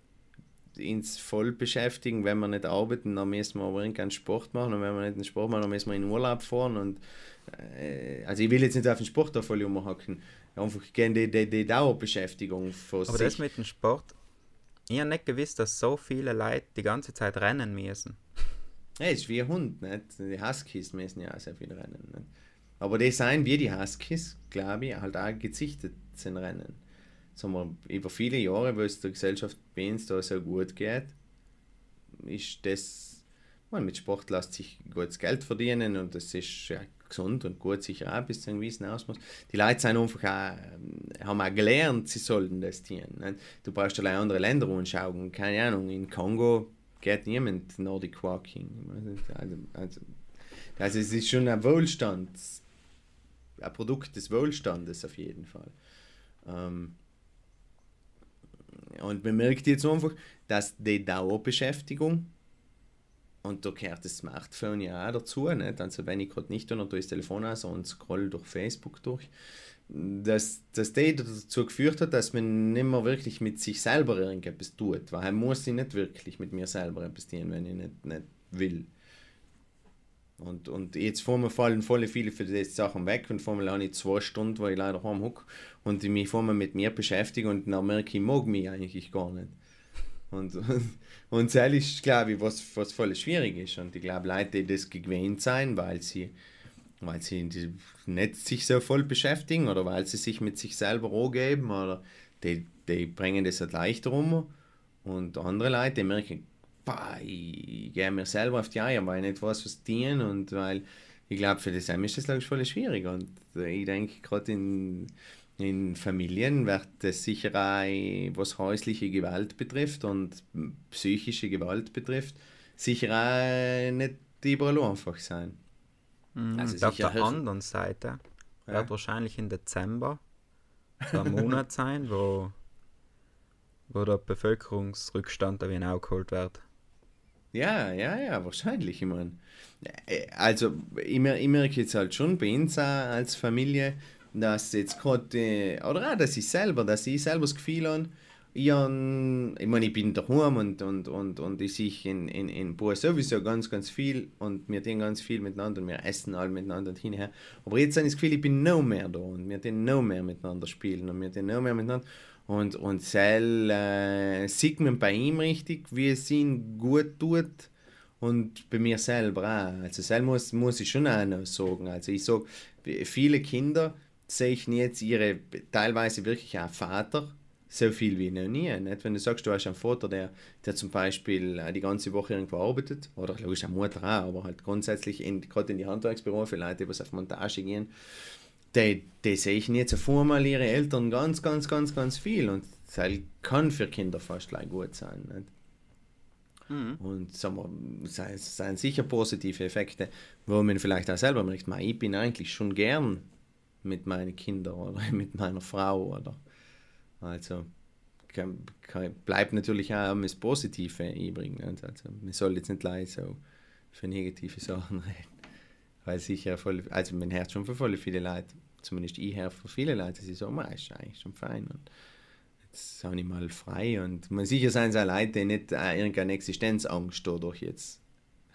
ins Voll beschäftigen, wenn wir nicht arbeiten, dann müssen wir aber irgendeinen Sport machen und wenn wir nicht den Sport machen, dann müssen wir in Urlaub fahren und äh, also ich will jetzt nicht auf den Sport da voll umhacken, einfach gerne die, die, die Dauerbeschäftigung für Aber sich. das mit dem Sport, ich habe nicht gewusst, dass so viele Leute die ganze Zeit rennen müssen. Ja, ist wie ein Hund, nicht? Die Huskies müssen ja auch sehr viel rennen. Nicht? Aber die sind wie die Huskies, glaube ich, halt auch gezichtet zum Rennen. Sagen wir, über viele Jahre, wo es der Gesellschaft bei uns da so gut geht, ist das, man, mit Sport lässt sich gutes Geld verdienen und das ist ja gesund und gut sicher auch bis zu einem gewissen Ausmaß. Die Leute sind einfach auch, ähm, haben auch gelernt, sie sollten das tun. Nicht? Du brauchst allein andere Länder anschauen, keine Ahnung, in Kongo geht niemand Nordic Walking. Also, also, also es ist schon ein Wohlstand, ein Produkt des Wohlstandes auf jeden Fall. Ähm, und man merkt jetzt einfach, dass die Dauerbeschäftigung, und da gehört das Smartphone ja auch dazu, nicht? also wenn ich gerade nicht tue, dann tue ich das Telefon aus und scroll durch Facebook durch, dass, dass die dazu geführt hat, dass man nicht mehr wirklich mit sich selber irgendetwas tut, weil man muss ich nicht wirklich mit mir selber etwas tun, wenn ich nicht, nicht will. Und, und jetzt vor mir fallen voll viele für diese Sachen weg und vor mir habe ich zwei Stunden, wo ich leider heim hocke und ich mich vor mir mit mir beschäftige und dann merke ich, mag mich eigentlich gar nicht. Und, und, und das ist, glaube ich, was, was voll schwierig ist. Und ich glaube, Leute, die das gewöhnt sein, weil sie, weil sie nicht sich so voll beschäftigen oder weil sie sich mit sich selber angeben oder die, die bringen das halt leichter um. Und andere Leute, die merken, bah, ich gehe mir selber auf die Eier, weil ich nicht weiß, was dienen und weil ich glaube, für das ist das, glaube ich, voll schwierig. Und ich denke, gerade in, in Familien wird das sicher auch, was häusliche Gewalt betrifft und psychische Gewalt betrifft, sicher auch nicht überall einfach sein. Mhm. Also auf der hilf- anderen Seite Ja. wird wahrscheinlich im Dezember so ein Monat sein, wo, wo der Bevölkerungsrückstand da wieder aufgeholt wird. Ja, ja, ja, wahrscheinlich, ich meine. Äh, Also, ich, ich merke jetzt halt schon bei uns als Familie, dass jetzt gerade, äh, oder auch, dass ich selber, dass ich selber das Gefühl habe, ich, ich meine, ich bin daheim und, und, und, und ich sehe in, in, in Bua sowieso ganz, ganz viel und wir tun ganz viel miteinander und wir essen alle miteinander und hinher. Aber jetzt habe ich das Gefühl, ich bin noch mehr da und wir tun noch mehr miteinander spielen und wir tun noch mehr miteinander. Und, und Sel äh, sieht man bei ihm richtig, wie es ihm gut tut und bei mir selber auch. Also Sel muss, muss ich schon auch noch sagen. Also ich sage, viele Kinder sehe ich jetzt ihre teilweise wirklich auch Vater so viel wie noch nie. Nicht? Wenn du sagst, du hast einen Vater, der, der zum Beispiel äh, die ganze Woche irgendwo arbeitet, oder logisch eine Mutter auch, aber halt grundsätzlich in, gerade in die Handwerksberufe, Leute, die was auf Montage gehen, die, die sehe ich jetzt auf einmal ihre Eltern ganz, ganz, ganz, ganz viel. Und das kann für Kinder fast gleich gut sein. Nicht? Und sagen wir, es sind- es sind sicher positive Effekte, wo man vielleicht auch selber merkt, "Mei, ich bin eigentlich schon gern mit meinen Kindern oder mit meiner Frau. Oder, also kann, kann, bleibt natürlich auch das Positive übrig. Also, man soll jetzt nicht gleich so für negative Sachen reden. Weil sicher voll, also man hört schon von voll viele Leute, zumindest ich höre von vielen Leuten, die sagen, "Mei, ist eigentlich schon fein. Und jetzt habe ich mal frei. Und man sicher sind es auch Leute, die nicht äh, irgendeine Existenzangst dadurch jetzt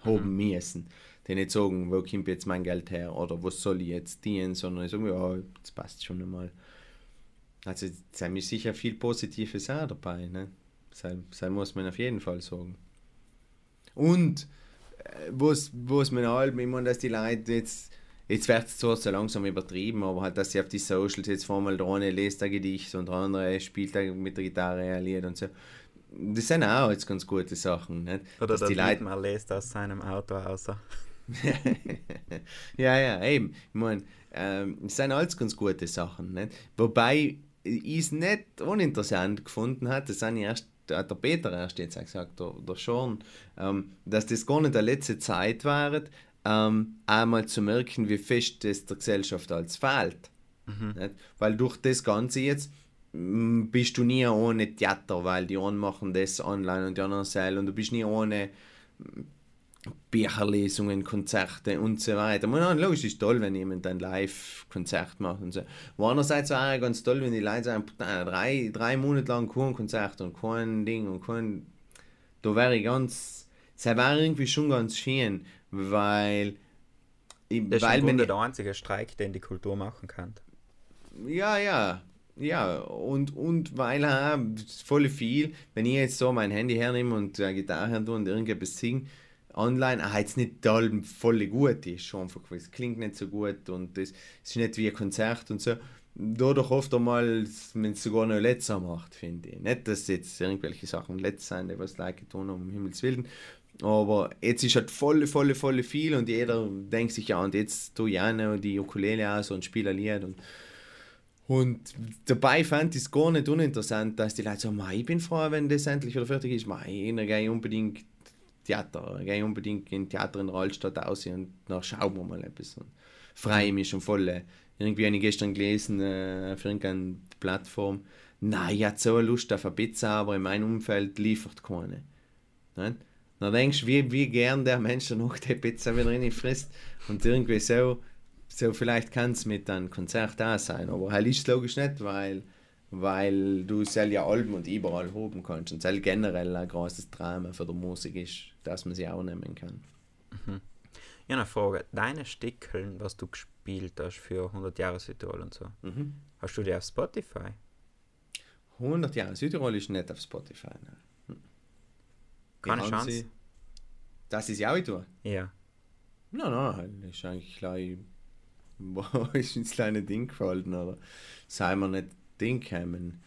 haben müssen. Die nicht sagen, wo kommt jetzt mein Geld her oder was soll ich jetzt dienen, sondern ich sage, ja, das passt schon einmal. Also es mir sicher viel Positives auch dabei. Ne? Das, das muss man auf jeden Fall sagen. Und äh, was, was man halt, ich meine, dass die Leute jetzt, jetzt wird es zwar so langsam übertrieben, aber halt, dass sie auf die Socials jetzt vormal der eine lest ein Gedicht und der andere spielt mit der Gitarre ein Lied und so. Das sind auch jetzt ganz gute Sachen. Nicht? Oder dass die Leute Dietmar lässt aus seinem Auto außer. ja, ja, eben. Ich meine, ähm, es sind alles ganz gute Sachen. Nicht? Wobei ich es nicht uninteressant gefunden hat, das habe ich erst, hat der Peter erst jetzt auch gesagt, der, der Sean, ähm, dass das gar nicht der letzte Zeit war, ähm, einmal zu merken, wie fest das der Gesellschaft als fehlt. Nicht? Weil durch das Ganze jetzt mm, bist du nie ohne Theater, weil die einen machen das online und die anderen selber und du bist nie ohne Bücherlesungen, Konzerte und so weiter. Man, logisch ist toll, wenn jemand ein Live-Konzert macht und so. Aber andererseits auch ganz toll, wenn die Leute sagen, "Putain, drei, drei Monate lang kein Konzert und kein Ding und kein... Da wäre ich ganz... Das wäre irgendwie schon ganz schön, weil... ich- Das ist weil im man Grunde der einzige Streik, den die Kultur machen kann. ja, ja, ja, und, und weil auch voll viel, wenn ich jetzt so mein Handy hernehme und äh, Gitarre her und irgendetwas singe, online, auch jetzt nicht toll, voll gut ist, schon einfach, weil es klingt nicht so gut und das ist nicht wie ein Konzert und so. Dadurch oft einmal, wenn es sogar noch letzter macht, finde ich. Nicht, dass jetzt irgendwelche Sachen letzt sind, die was Leute haben, um Himmels Willen. Aber jetzt ist halt voll, voll, voll viel und jeder denkt sich, ja, und jetzt ich auch noch die Ukulele aus und spiele ein und und dabei fand ich es gar nicht uninteressant, dass die Leute sagen, "Mei, ich bin froh, wenn das endlich wieder fertig ist. Mei, dann gehe ich unbedingt Theater, gehe unbedingt in Theater in der Altstadt aus und dann schauen wir mal etwas. Und freue mich schon voll. Irgendwie habe ich gestern gelesen, äh, auf irgendeiner Plattform, nein, ich hatte so Lust auf eine Pizza, aber in meinem Umfeld liefert keine. Nicht? Dann denkst du, wie, wie gern der Mensch dann noch die Pizza wieder rein frisst und irgendwie so, so vielleicht kann es mit einem Konzert da sein, aber halt ist es logisch nicht, weil, weil du es ja Alben und überall hoben kannst und es generell ein großes Drama für die Musik ist, dass man sie auch nehmen kann. Ja, eine Frage. Deine Stickeln, was du gespielt hast für 100 Jahre Südtirol und so, Mhm. hast du die auf Spotify? 100 Jahre Südtirol ist nicht auf Spotify. Ne? Keine Chance. sie- Dass sie auch tue? Ja. Nein, nein, das ist eigentlich gleich, wo ist ins kleine Ding gefallen, oder sei mir nicht Ding gekommen.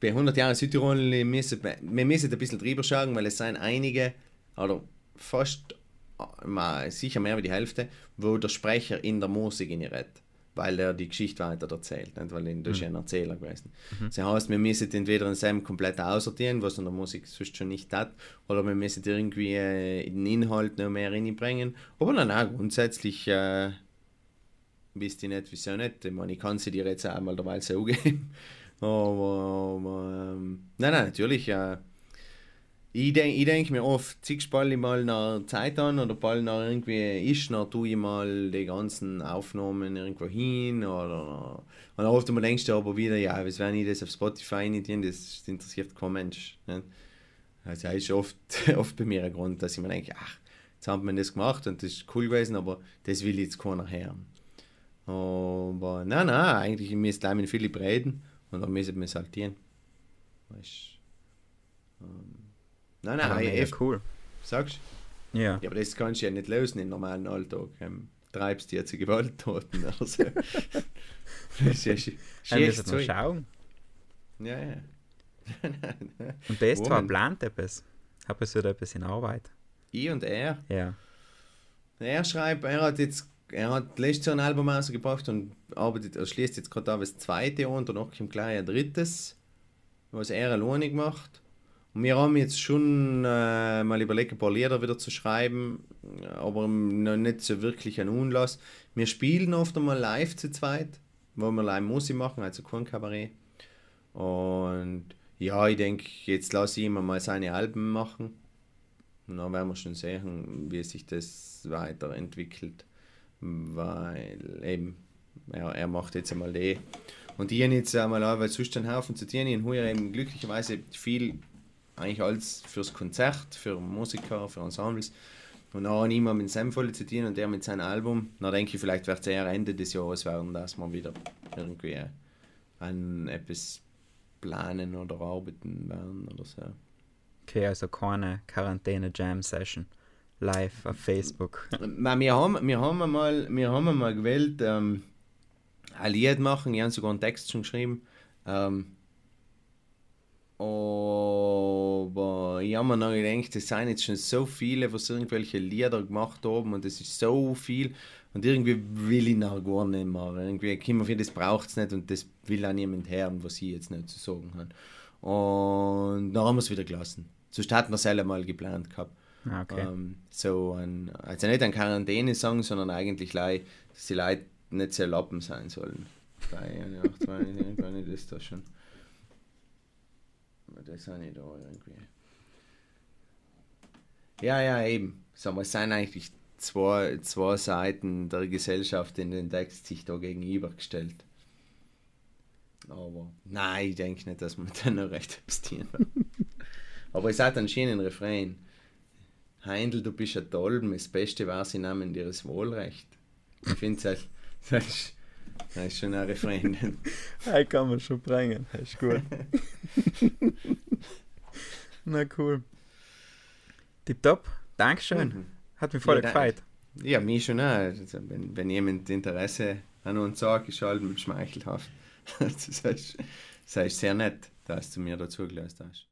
Bei 100 Jahren Südtirol müssen wir wir müssen ein bisschen drüber schauen, weil es sind einige, oder fast, äh, mal, sicher mehr wie die Hälfte, wo der Sprecher in der Musik in redet. Weil er die Geschichte weiter erzählt, nicht? weil er ist Mhm. ein Erzähler gewesen. Das heißt, wir müssen entweder den Sam komplett aussortieren, was in der Musik sonst schon nicht hat, oder wir müssen irgendwie äh, in den Inhalt noch mehr reinbringen. Aber dann auch grundsätzlich äh, wisst ihr nicht, wieso nicht. Ich meine, ich kann sie dir jetzt auch mal derweil so geben. Aber, aber ähm, nein, nein, natürlich. Äh, ich denke ich denk mir oft, ziehst bald ich mal nach Zeit an oder bald nach irgendwie ist, dann tue ich mal die ganzen Aufnahmen irgendwo hin oder und oft mal denkst du aber wieder, ja, was wenn ich das auf Spotify nicht tun, das interessiert kein Mensch. Nicht? Also das ist oft, oft bei mir ein Grund, dass ich mir denke, ach, jetzt haben wir das gemacht und das ist cool gewesen, aber das will jetzt keiner hören. Aber nein, nein, eigentlich müsste gleich mit Philipp reden und dann müssen wir es halt tun. Weißt ähm, Nein, nein, mega ich, cool. sagst Ja. ja, aber das kannst du ja nicht lösen im normalen Alltag. Ähm, treibst die jetzt zu Gewalttaten oder so. das ist ja sch- Wir noch Zeug. schauen. Ja, ja. Und das zwar Woman. plant etwas. Hat es wieder etwas in Arbeit. Ich und er. Ja. Er schreibt, er hat jetzt, er hat letztes Jahr ein Album rausgebracht und arbeitet, er schließt jetzt gerade das zweite an und danach kommt gleich ein drittes, was er alleine macht. Wir haben jetzt schon äh, mal überlegt, ein paar Lieder wieder zu schreiben, aber noch nicht so wirklich einen Anlass. Wir spielen oft einmal live zu zweit, wo wir live Musik machen, also kein Kabarett. Und ja, ich denke, jetzt lasse ich ihm mal seine Alben machen. Und dann werden wir schon sehen, wie sich das weiterentwickelt. Weil eben, er, er macht jetzt einmal die. Und habe jetzt einmal auch, weil sonst einen Haufen zu. Ich habe heuer eben glücklicherweise viel, eigentlich alles fürs Konzert, für Musiker, für Ensembles. Und dann habe ich immer mit Sam voll zu tun und er mit seinem Album. Dann denke ich, vielleicht wird es eher Ende des Jahres werden, dass wir wieder irgendwie an etwas planen oder arbeiten werden oder so. Okay, also keine Quarantäne-Jam-Session. Live auf Facebook. Wir, haben, wir, haben einmal, wir haben einmal gewählt, ähm, ein Lied machen. Ich habe sogar einen Text schon geschrieben. Ähm, aber ich habe mir noch gedacht, es sind jetzt schon so viele, was irgendwelche Lieder gemacht haben und es ist so viel und irgendwie will ich noch gar nicht mehr. Irgendwie kommt mir vor, das braucht es nicht und das will auch niemand hören, was ich jetzt nicht zu sagen habe. Und dann haben wir es wieder gelassen. Sonst hatten wir es selber mal geplant gehabt. Ah, Okay. Ähm, so ein, also nicht ein Quarantäne-Song, sondern eigentlich, dass die Leute nicht sehr lappen sein sollen. Bei 1, 8, 2, irgendwann ist das schon. Das habe ich da irgendwie. Ja, ja, eben. Sagen es sind eigentlich zwei, zwei Seiten der Gesellschaft in den Text sich da gegenübergestellt. Aber nein, ich denke nicht, dass man dann noch recht abstieren Aber es hat einen schönen Refrain. Heindl, du bist ein Dolm, das Beste war, sie nahmen dir Wohlrecht. Ich finde, das, ist- das ist schon ein Refrain. Hey, kann man schon bringen. Das ist gut. Na cool. Tipptopp. Dankeschön. Hat mich voll Ja, gefreut. Ja, mich schon auch. Also, wenn, wenn jemand Interesse an uns sagt, ist halt mit schmeichelhaft. Das ist, das ist sehr nett, dass du mir dazu gelassen hast.